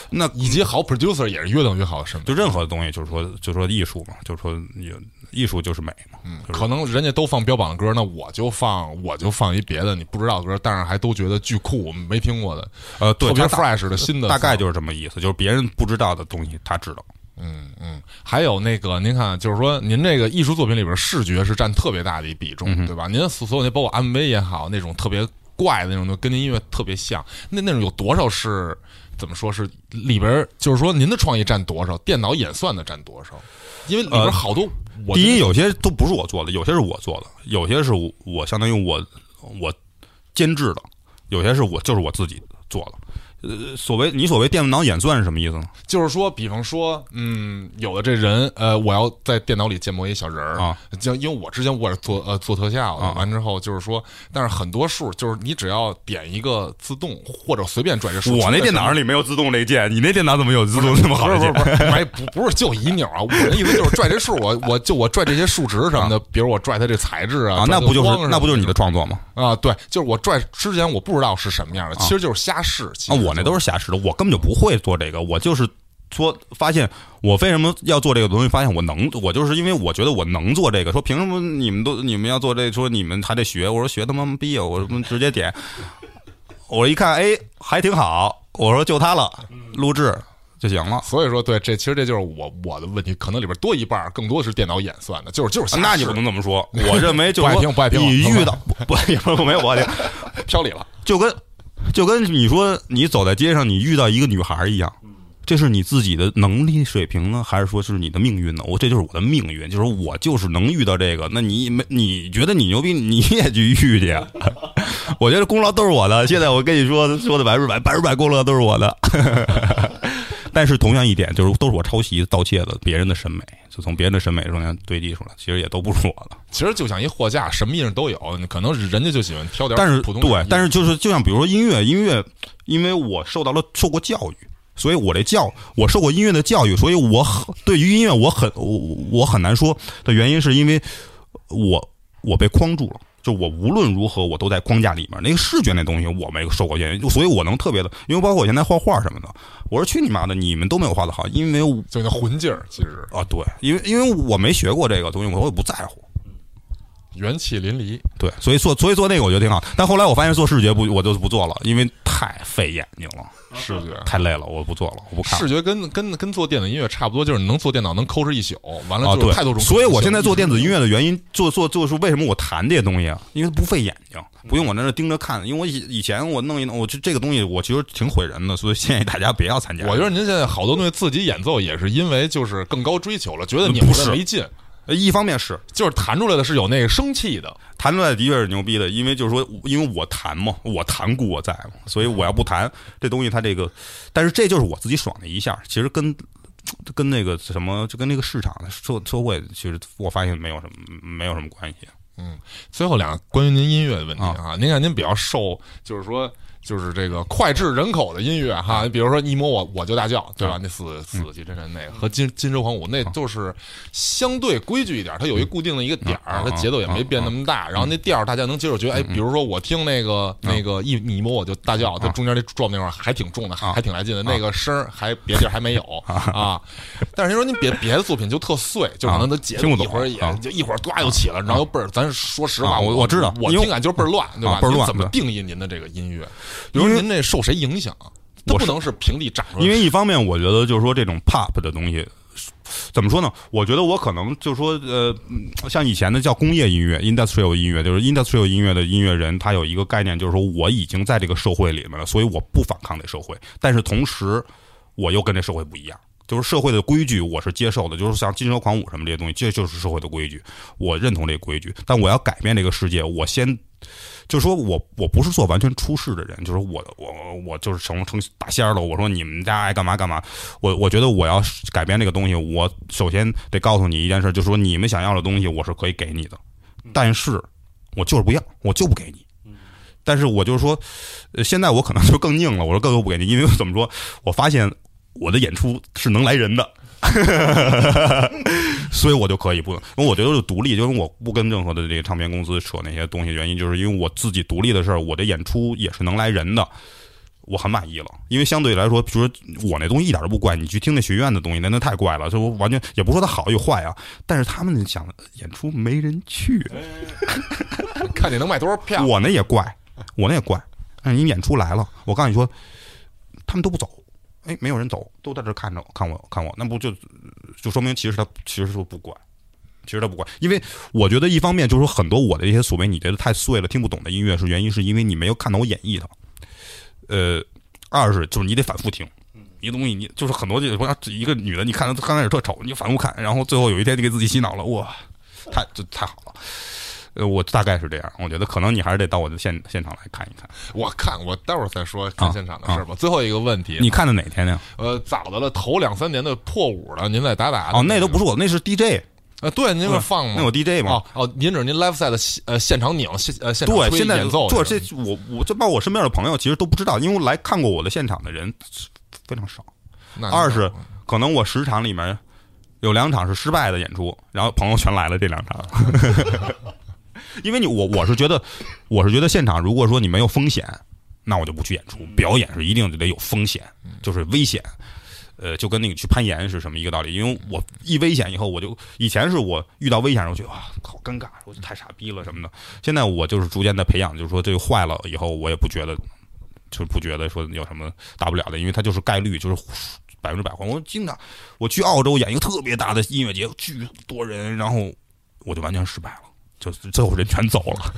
Speaker 3: 那
Speaker 6: 以及好 producer 也是约等于好的审美。
Speaker 3: 就任何的东西，就是说，就是说艺术嘛，就是说有艺术就是美嘛。
Speaker 6: 嗯，
Speaker 3: 就是
Speaker 6: 可能人家都放标榜的歌，那我就放我就放一别的你不知道的歌，但是还都觉得巨酷，我们没听过的，
Speaker 3: 呃，对，
Speaker 6: 特别 fresh 的新的，
Speaker 3: 大概就是这么意思，就是别人不知道的东西他知道。
Speaker 6: 嗯嗯。还有那个，您看，就是说您这个艺术作品里边，视觉是占特别大的一比重，对吧？您所所有那包括 MV 也好，那种特别怪的那种，跟您音乐特别像，那那种有多少是怎么说是里边，就是说您的创意占多少，电脑演算的占多少？因为里边
Speaker 3: 呃
Speaker 6: 好多，我
Speaker 3: 第一，有些都不是我做的，有些是我做的，有些是我我相当于我我监制的，有些是我就是我自己做的。呃，所谓你所谓电脑演算是什么意思呢？
Speaker 6: 就是说，比方说，嗯，有的这人，呃，我要在电脑里建模一小人儿
Speaker 3: 啊，
Speaker 6: 就因为我之前我是做呃做特效的，
Speaker 3: 啊
Speaker 6: 完之后就是说，但是很多数就是你只要点一个自动或者随便拽这数，
Speaker 3: 我那电脑上里没有自动这键，你那电脑怎么有自动那么好？
Speaker 6: 不是不是不是，哎不不是就一钮啊！我的意思就是拽这数，我我就我拽这些数值什么的，比如我拽它这材质啊
Speaker 3: 啊，那不就是那不就是你的创作吗？
Speaker 6: 啊？对，就是我拽之前我不知道是什么样的，其实就是瞎试。
Speaker 3: 我那都是瞎试的，我根本就不会做这个，我就是说发现我为什么要做这个东西，发现我能，我就是因为我觉得我能做这个，说凭什么你们都你们要做这，说你们还得学，我说学他妈逼啊，我说直接点，我一看，哎，还挺好，我说就它了，录制就行了。
Speaker 6: 所以说，对，这其实这就是我我的问题，可能里边多一半更多是电脑演算的，就是就是
Speaker 3: 那你不能这么说，我认为就是
Speaker 6: 不爱听不爱听
Speaker 3: 你遇到不不也不没有不爱听，
Speaker 6: 飘里了。
Speaker 3: 就跟就跟你说你走在街上，你遇到一个女孩一样，这是你自己的能力水平呢，还是说是你的命运呢？我这就是我的命运，就是我就是能遇到这个。那你没你觉得你牛逼，你也去遇去。我觉得功劳都是我的。现在我跟你说说的百分之百，百分之百功劳都是我的。但是同样一点，就是都是我抄袭盗窃的别人的审美，就从别人的审美中间堆积出来，其实也都不是我的。
Speaker 6: 其实就像一货架，什么艺人都有，可能人家就喜欢挑点
Speaker 3: 但是
Speaker 6: 普通
Speaker 3: 对，但是就是就像比如说音乐，音乐，因为我受到了受过教育，所以我这教我受过音乐的教育，所以我很对于音乐我很我我很难说的原因，是因为我我被框住了。就我无论如何，我都在框架里面。那个视觉那东西我没受过教育，所以我能特别的，因为包括我现在画画什么的，我说去你妈的，你们都没有画的好，因为我
Speaker 6: 就那混劲儿，其实
Speaker 3: 啊对，因为因为我没学过这个东西，我也不在乎。
Speaker 6: 元气淋漓。
Speaker 3: 对，所以做所以做那个我觉得挺好，但后来我发现做视觉不我就不做了，因为太费眼睛了，
Speaker 6: 视觉。
Speaker 3: 太累了，我不做了，我不看了。
Speaker 6: 视觉跟跟跟做电子音乐差不多，就是你能做电脑能抠哧一宿，完了就太多种。
Speaker 3: 所以我现在做电子音乐的原因，做做做是为什么我弹这些东西啊？因为不费眼睛，不用我在那盯着看。因为我以以前我弄一弄，我这这个东西我其实挺毁人的，所以建议大家不要参加。
Speaker 6: 我觉得您现在好多东西自己演奏，也是因为就是更高追求了，觉得你
Speaker 3: 不是
Speaker 6: 没劲，
Speaker 3: 呃一方面是
Speaker 6: 就是弹出来的是有那个生气的。
Speaker 3: 弹出来的确是牛逼的，因为就是说，因为我弹嘛，我弹故我在嘛，所以我要不弹这东西，它这个，但是这就是我自己爽的一下，其实跟跟那个什么，就跟那个市场社社会，其实我发现没有什么没有什么关系。
Speaker 6: 嗯最后两个关于您音乐的问题啊，您看您比较受，就是说。就是这个脍炙人口的音乐哈，比如说你摸我我就大叫，对吧？那四四个级真人那个和金金州狂舞，那就是相对规矩一点，它有一固定的一个点儿，它节奏也没变那么大，然后那调大家能接受，觉得哎，比如说我听那个那个一你摸我就大叫，它中间那 drop 那块儿还挺重的，还挺来劲的，那个声儿还别地儿 还没有啊。但是您说您别 别的作品就特碎，就可能它节奏一会儿也就一会儿呱就起了，然后又倍儿，咱说实话，
Speaker 3: 我我知道，
Speaker 6: 我听感就是倍儿乱，对吧？
Speaker 3: 倍儿乱。
Speaker 6: 怎么定义您的这个音乐？比如您那受谁影响？它不能是平地长出来。
Speaker 3: 因为一方面，我觉得就是说这种 pop 的东西，怎么说呢？我觉得我可能就是说，呃，像以前的叫工业音乐 （industrial 音乐），就是 industrial 音乐的音乐人，他有一个概念，就是说我已经在这个社会里面了，所以我不反抗这社会。但是同时，我又跟这社会不一样，就是社会的规矩我是接受的，就是像金蛇狂舞什么这些东西，这就是社会的规矩，我认同这个规矩。但我要改变这个世界，我先。就说我我不是做完全出世的人，就是我我我就是成成大仙了。我说你们家爱干嘛干嘛。我我觉得我要改变这个东西，我首先得告诉你一件事，就是说你们想要的东西我是可以给你的，但是我就是不要，我就不给你。但是我就是说，现在我可能就更硬了。我说更不给你，因为怎么说？我发现我的演出是能来人的。所以我就可以不，因为我觉得是独立，就是我不跟任何的这个唱片公司扯那些东西。原因就是因为我自己独立的事儿，我的演出也是能来人的，我很满意了。因为相对来说，比如说我那东西一点都不怪，你去听那学院的东西，那那太怪了。这我完全也不说它好与坏啊，但是他们想演出没人去，
Speaker 6: 看你能卖多少票。
Speaker 3: 我那也怪，我那也怪。但是你演出来了，我告诉你说，他们都不走。哎，没有人走，都在这看着看我看我，那不就就说明其实他其实说不管，其实他不管，因为我觉得一方面就是说很多我的一些所谓你觉得太碎了听不懂的音乐是原因是因为你没有看到我演绎它，呃，二是就是你得反复听，一个东西你就是很多就是说一个女的你看她刚开始特丑，你反复看，然后最后有一天你给自己洗脑了，哇，太这太好了。呃，我大概是这样，我觉得可能你还是得到我的现现场来看一看。
Speaker 6: 我看，我待会儿再说看现场的事吧。最后一个问题，
Speaker 3: 你看的哪天呢？
Speaker 6: 呃，早的了，头两三年的破五了，您再打打。
Speaker 3: 哦，那都不是我，那是 DJ。
Speaker 6: 呃，对，您是放吗？
Speaker 3: 那有 DJ 吗？
Speaker 6: 哦，您这是您 live 赛的呃现场拧现呃现
Speaker 3: 场对，现在
Speaker 6: 演奏。
Speaker 3: 做这我我就把我身边的朋友其实都不知道，因为来看过我的现场的人非常少。二是可能我十场里面有两场是失败的演出，然后朋友全来了这两场。因为你我我是觉得，我是觉得现场如果说你没有风险，那我就不去演出。表演是一定得有风险，就是危险。呃，就跟那个去攀岩是什么一个道理？因为我一危险以后，我就以前是我遇到危险时候觉得哇，好尴尬，我就太傻逼了什么的。现在我就是逐渐的培养，就是说这个坏了以后，我也不觉得，就不觉得说有什么大不了的，因为它就是概率，就是百分之百坏。我经常我去澳洲演一个特别大的音乐节，巨多人，然后我就完全失败了。就最后人全走了，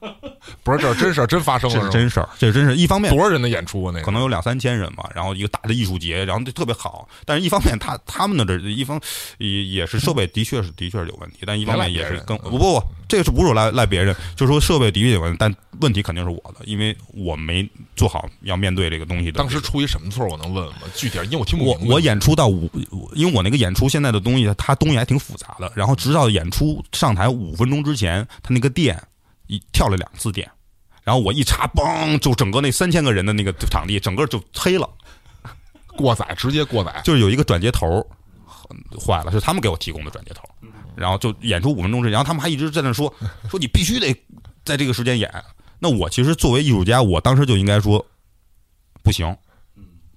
Speaker 6: 不是这是真事儿，真发生了，
Speaker 3: 这是真事儿，这是真是一方面
Speaker 6: 多少人的演出啊？那个
Speaker 3: 可能有两三千人吧，然后一个大的艺术节，然后就特别好。但是一方面，他他们的这一方也也是设备的确是的确是有问题，但一方面也是更不不不，这个是不是赖赖别人？就是说设备的确有问题，但问题肯定是我的，因为我没做好要面对这个东西的。
Speaker 6: 当时出于什么错？我能问问吗？具体因为我听不
Speaker 3: 我我演出到五，因为我那个演出现在的东西，它东西还挺复杂的。然后直到演出上台五分钟。之前他那个电一跳了两次电，然后我一查，嘣，就整个那三千个人的那个场地整个就黑了，
Speaker 6: 过载直接过载，
Speaker 3: 就是有一个转接头坏了，是他们给我提供的转接头，然后就演出五分钟之，然后他们还一直在那说说你必须得在这个时间演，那我其实作为艺术家，我当时就应该说不行，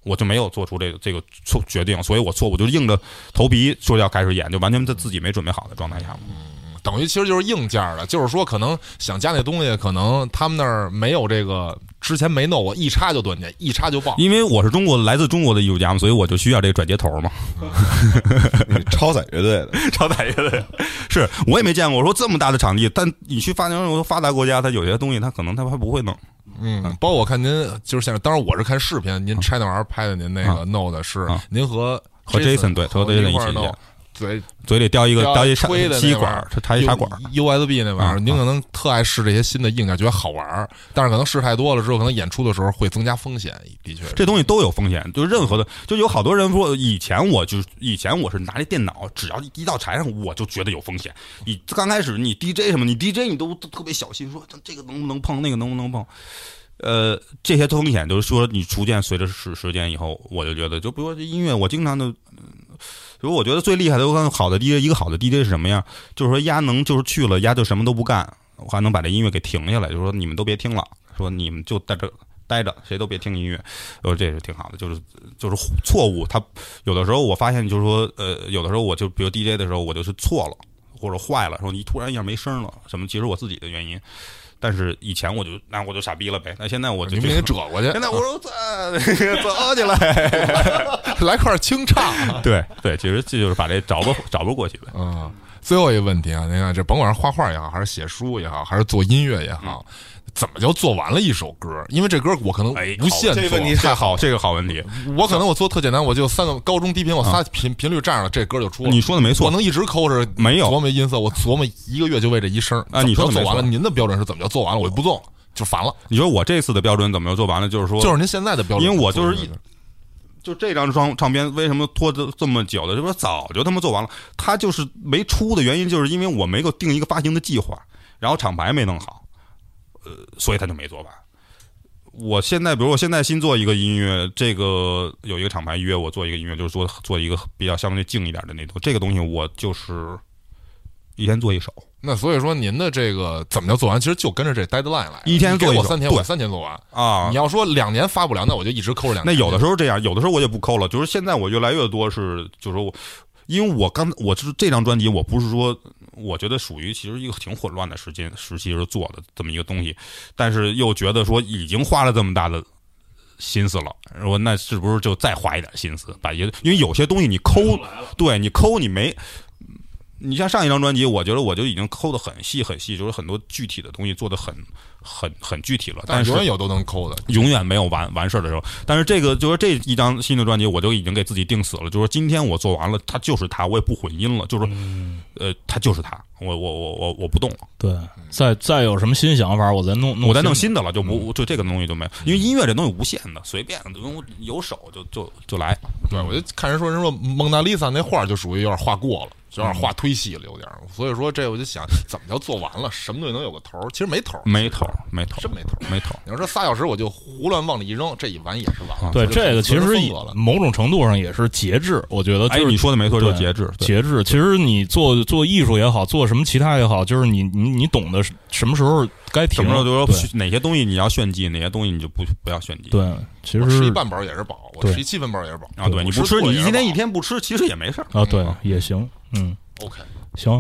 Speaker 3: 我就没有做出这个这个错决定，所以我错，我就硬着头皮说要开始演，就完全他自己没准备好的状态下。
Speaker 6: 等于其实就是硬件的，就是说可能想加那东西，可能他们那儿没有这个，之前没弄过，一插就断电，一插就爆。
Speaker 3: 因为我是中国来自中国的艺术家嘛，所以我就需要这个转接头嘛。
Speaker 1: 超载乐队的，
Speaker 3: 超载乐队，是我也没见过。我说这么大的场地，但你去发展发达国家，他有些东西他可能他还不会弄。
Speaker 6: 嗯，包括我看您就是现在，当然我是看视频，您拆那玩意儿拍的，您那个弄的是您和
Speaker 3: 和 Jason 对和 Jason 一起
Speaker 6: 弄。嘴
Speaker 3: 嘴里叼一个
Speaker 6: 叼
Speaker 3: 叼一插
Speaker 6: 吹的
Speaker 3: 吸管插一插管儿。
Speaker 6: USB 那玩意儿，
Speaker 3: 啊
Speaker 6: 您可能特爱试这些新的硬件，觉得好玩儿，但是可能试太多了之后，可能演出的时候会增加风险。的确，
Speaker 3: 这东西都有风险，就是任何的，就有好多人说，以前我就以前我是拿这电脑，只要一到台上，我就觉得有风险。你刚开始你 DJ 什么，你 DJ 你都都特别小心，说这这个能不能碰，那个能不能碰。呃，这些风险就是说，你逐渐随着时时间以后，我就觉得，就比如说这音乐，我经常的，嗯比如我觉得最厉害的，我看好的 DJ，一个好的 DJ 是什么呀？就是说，丫能就是去了，丫就什么都不干，我还能把这音乐给停下来，就是说你们都别听了，说你们就在这待着，谁都别听音乐，我说这是挺好的，就是就是错误。他有的时候我发现就是说，呃，有的时候我就比如 DJ 的时候，我就是错了或者坏了，说你突然一下没声了，什么其实我自己的原因。但是以前我就那我就傻逼了呗，那现在我就
Speaker 6: 给折过去，
Speaker 3: 现在我说 走走起来，
Speaker 6: 来块清唱。
Speaker 3: 对对，其实这就是把这找不找不过去呗。
Speaker 6: 嗯，最后一个问题啊，您看这甭管是画画也好，还是写书也好，还是做音乐也好，怎么就做完了一首歌？因为这歌我可能
Speaker 3: 哎，
Speaker 6: 无限做，
Speaker 3: 这个问题太好，这个好问题。
Speaker 6: 我可能我做特简单，我就三个高中低频，我仨频频率占上了，这歌就出了。
Speaker 3: 你说的没错
Speaker 6: 我能一直抠着
Speaker 3: 没有
Speaker 6: 琢磨音色，我琢磨一个月就为这一声
Speaker 3: 啊你说
Speaker 6: 做完了？您的标准是怎么就做完了？我就不做了，就烦了。
Speaker 3: 你说我这次的标准怎么就做完了？就是说，
Speaker 6: 就是您现在的标准，
Speaker 3: 因为我就是一就这张唱唱片为什么拖这这么久的？这不早就他妈做完了？他就是没出的原因，就是因为我没有定一个发行的计划，然后厂牌没弄好，呃，所以他就没做完。我现在，比如我现在新做一个音乐，这个有一个厂牌约我做一个音乐，就是做做一个比较相对静一点的那种。这个东西我就是一天做一首，
Speaker 6: 那所以说您的这个怎么叫做完？其实就跟着这 deadline 来，
Speaker 3: 一天做一首
Speaker 6: 我三天，
Speaker 3: 对
Speaker 6: 我三天做完。
Speaker 3: 啊
Speaker 6: 你要说两年发不了，那我就一直抠着两年。
Speaker 3: 那有的时候这样，有的时候我也不抠了。就是现在我越来越多是，就是说我，因为我刚我是这张专辑，我不是说我觉得属于其实一个挺混乱的时间时期是做的这么一个东西，但是又觉得说已经花了这么大的心思了，我那是不是就再花一点心思，把一个因为有些东西你抠，对你抠你没。你像上一张专辑，我觉得我就已经抠的很细很细，就是很多具体的东西做的很很很具体了。但是
Speaker 6: 但永远有都能抠的。
Speaker 3: 永远没有完完事儿的时候。但是这个就是这一张新的专辑，我就已经给自己定死了，就是说今天我做完了，它就是它，我也不混音了，就是说，呃，它就是它，我我我我我不动了，
Speaker 2: 对，再再有什么新想法，我再弄弄，
Speaker 3: 我再弄新的了，就不就这个东西就没有，因为音乐这东西无限的，随便有有手就就就来。
Speaker 6: 对，我就看人说人说蒙娜丽莎那画就属于有点画过了，就有点画忒细了，有点儿。所以说这我就想，怎么叫做完了？什么东西能有个头儿？其实没头儿，
Speaker 3: 没头儿，没头儿，
Speaker 6: 真没头儿。
Speaker 3: 没头儿。
Speaker 6: 你要说仨小时我就胡乱往里一扔，这一完也是完了。
Speaker 2: 对这个其实。某种程度上也是节制，我觉得
Speaker 3: 哎，
Speaker 2: 就是
Speaker 3: 你说的没错，就是节制。
Speaker 2: 节制。其实你做做艺术也好，做什么其他也好，就是你你你懂得什么时候该停，
Speaker 3: 什么时候就
Speaker 2: 对
Speaker 3: 说哪些东西你要炫技，哪些东西你就不不要炫技。
Speaker 2: 对，其
Speaker 6: 实吃一半饱也是饱，我吃一七分饱也是饱
Speaker 3: 啊，对，你不吃，你今天一天不吃，其实也没事儿。
Speaker 2: 啊，对也行，嗯
Speaker 6: ，OK。
Speaker 2: 行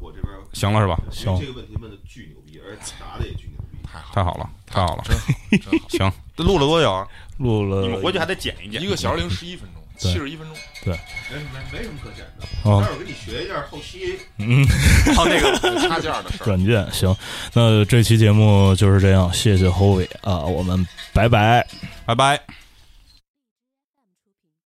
Speaker 1: 我这边
Speaker 3: 行了是吧？
Speaker 2: 行
Speaker 1: 这个问题问的巨牛逼，而且答的也巨牛逼。
Speaker 3: 太好了，太好了，
Speaker 6: 真好，真好。
Speaker 3: 行，这录了多久啊？
Speaker 2: 录了
Speaker 3: 你们回去还得剪一剪。
Speaker 6: 一个小时零十一分钟，七十一分钟。
Speaker 1: 对没没没什么可剪的，
Speaker 2: 啊
Speaker 1: 待会儿给你学一下后期
Speaker 2: 嗯
Speaker 3: 还有 那个
Speaker 6: 插件的事儿。
Speaker 2: 软件行，那这期节目就是这样，谢谢侯伟啊，我们拜拜。
Speaker 3: 拜拜。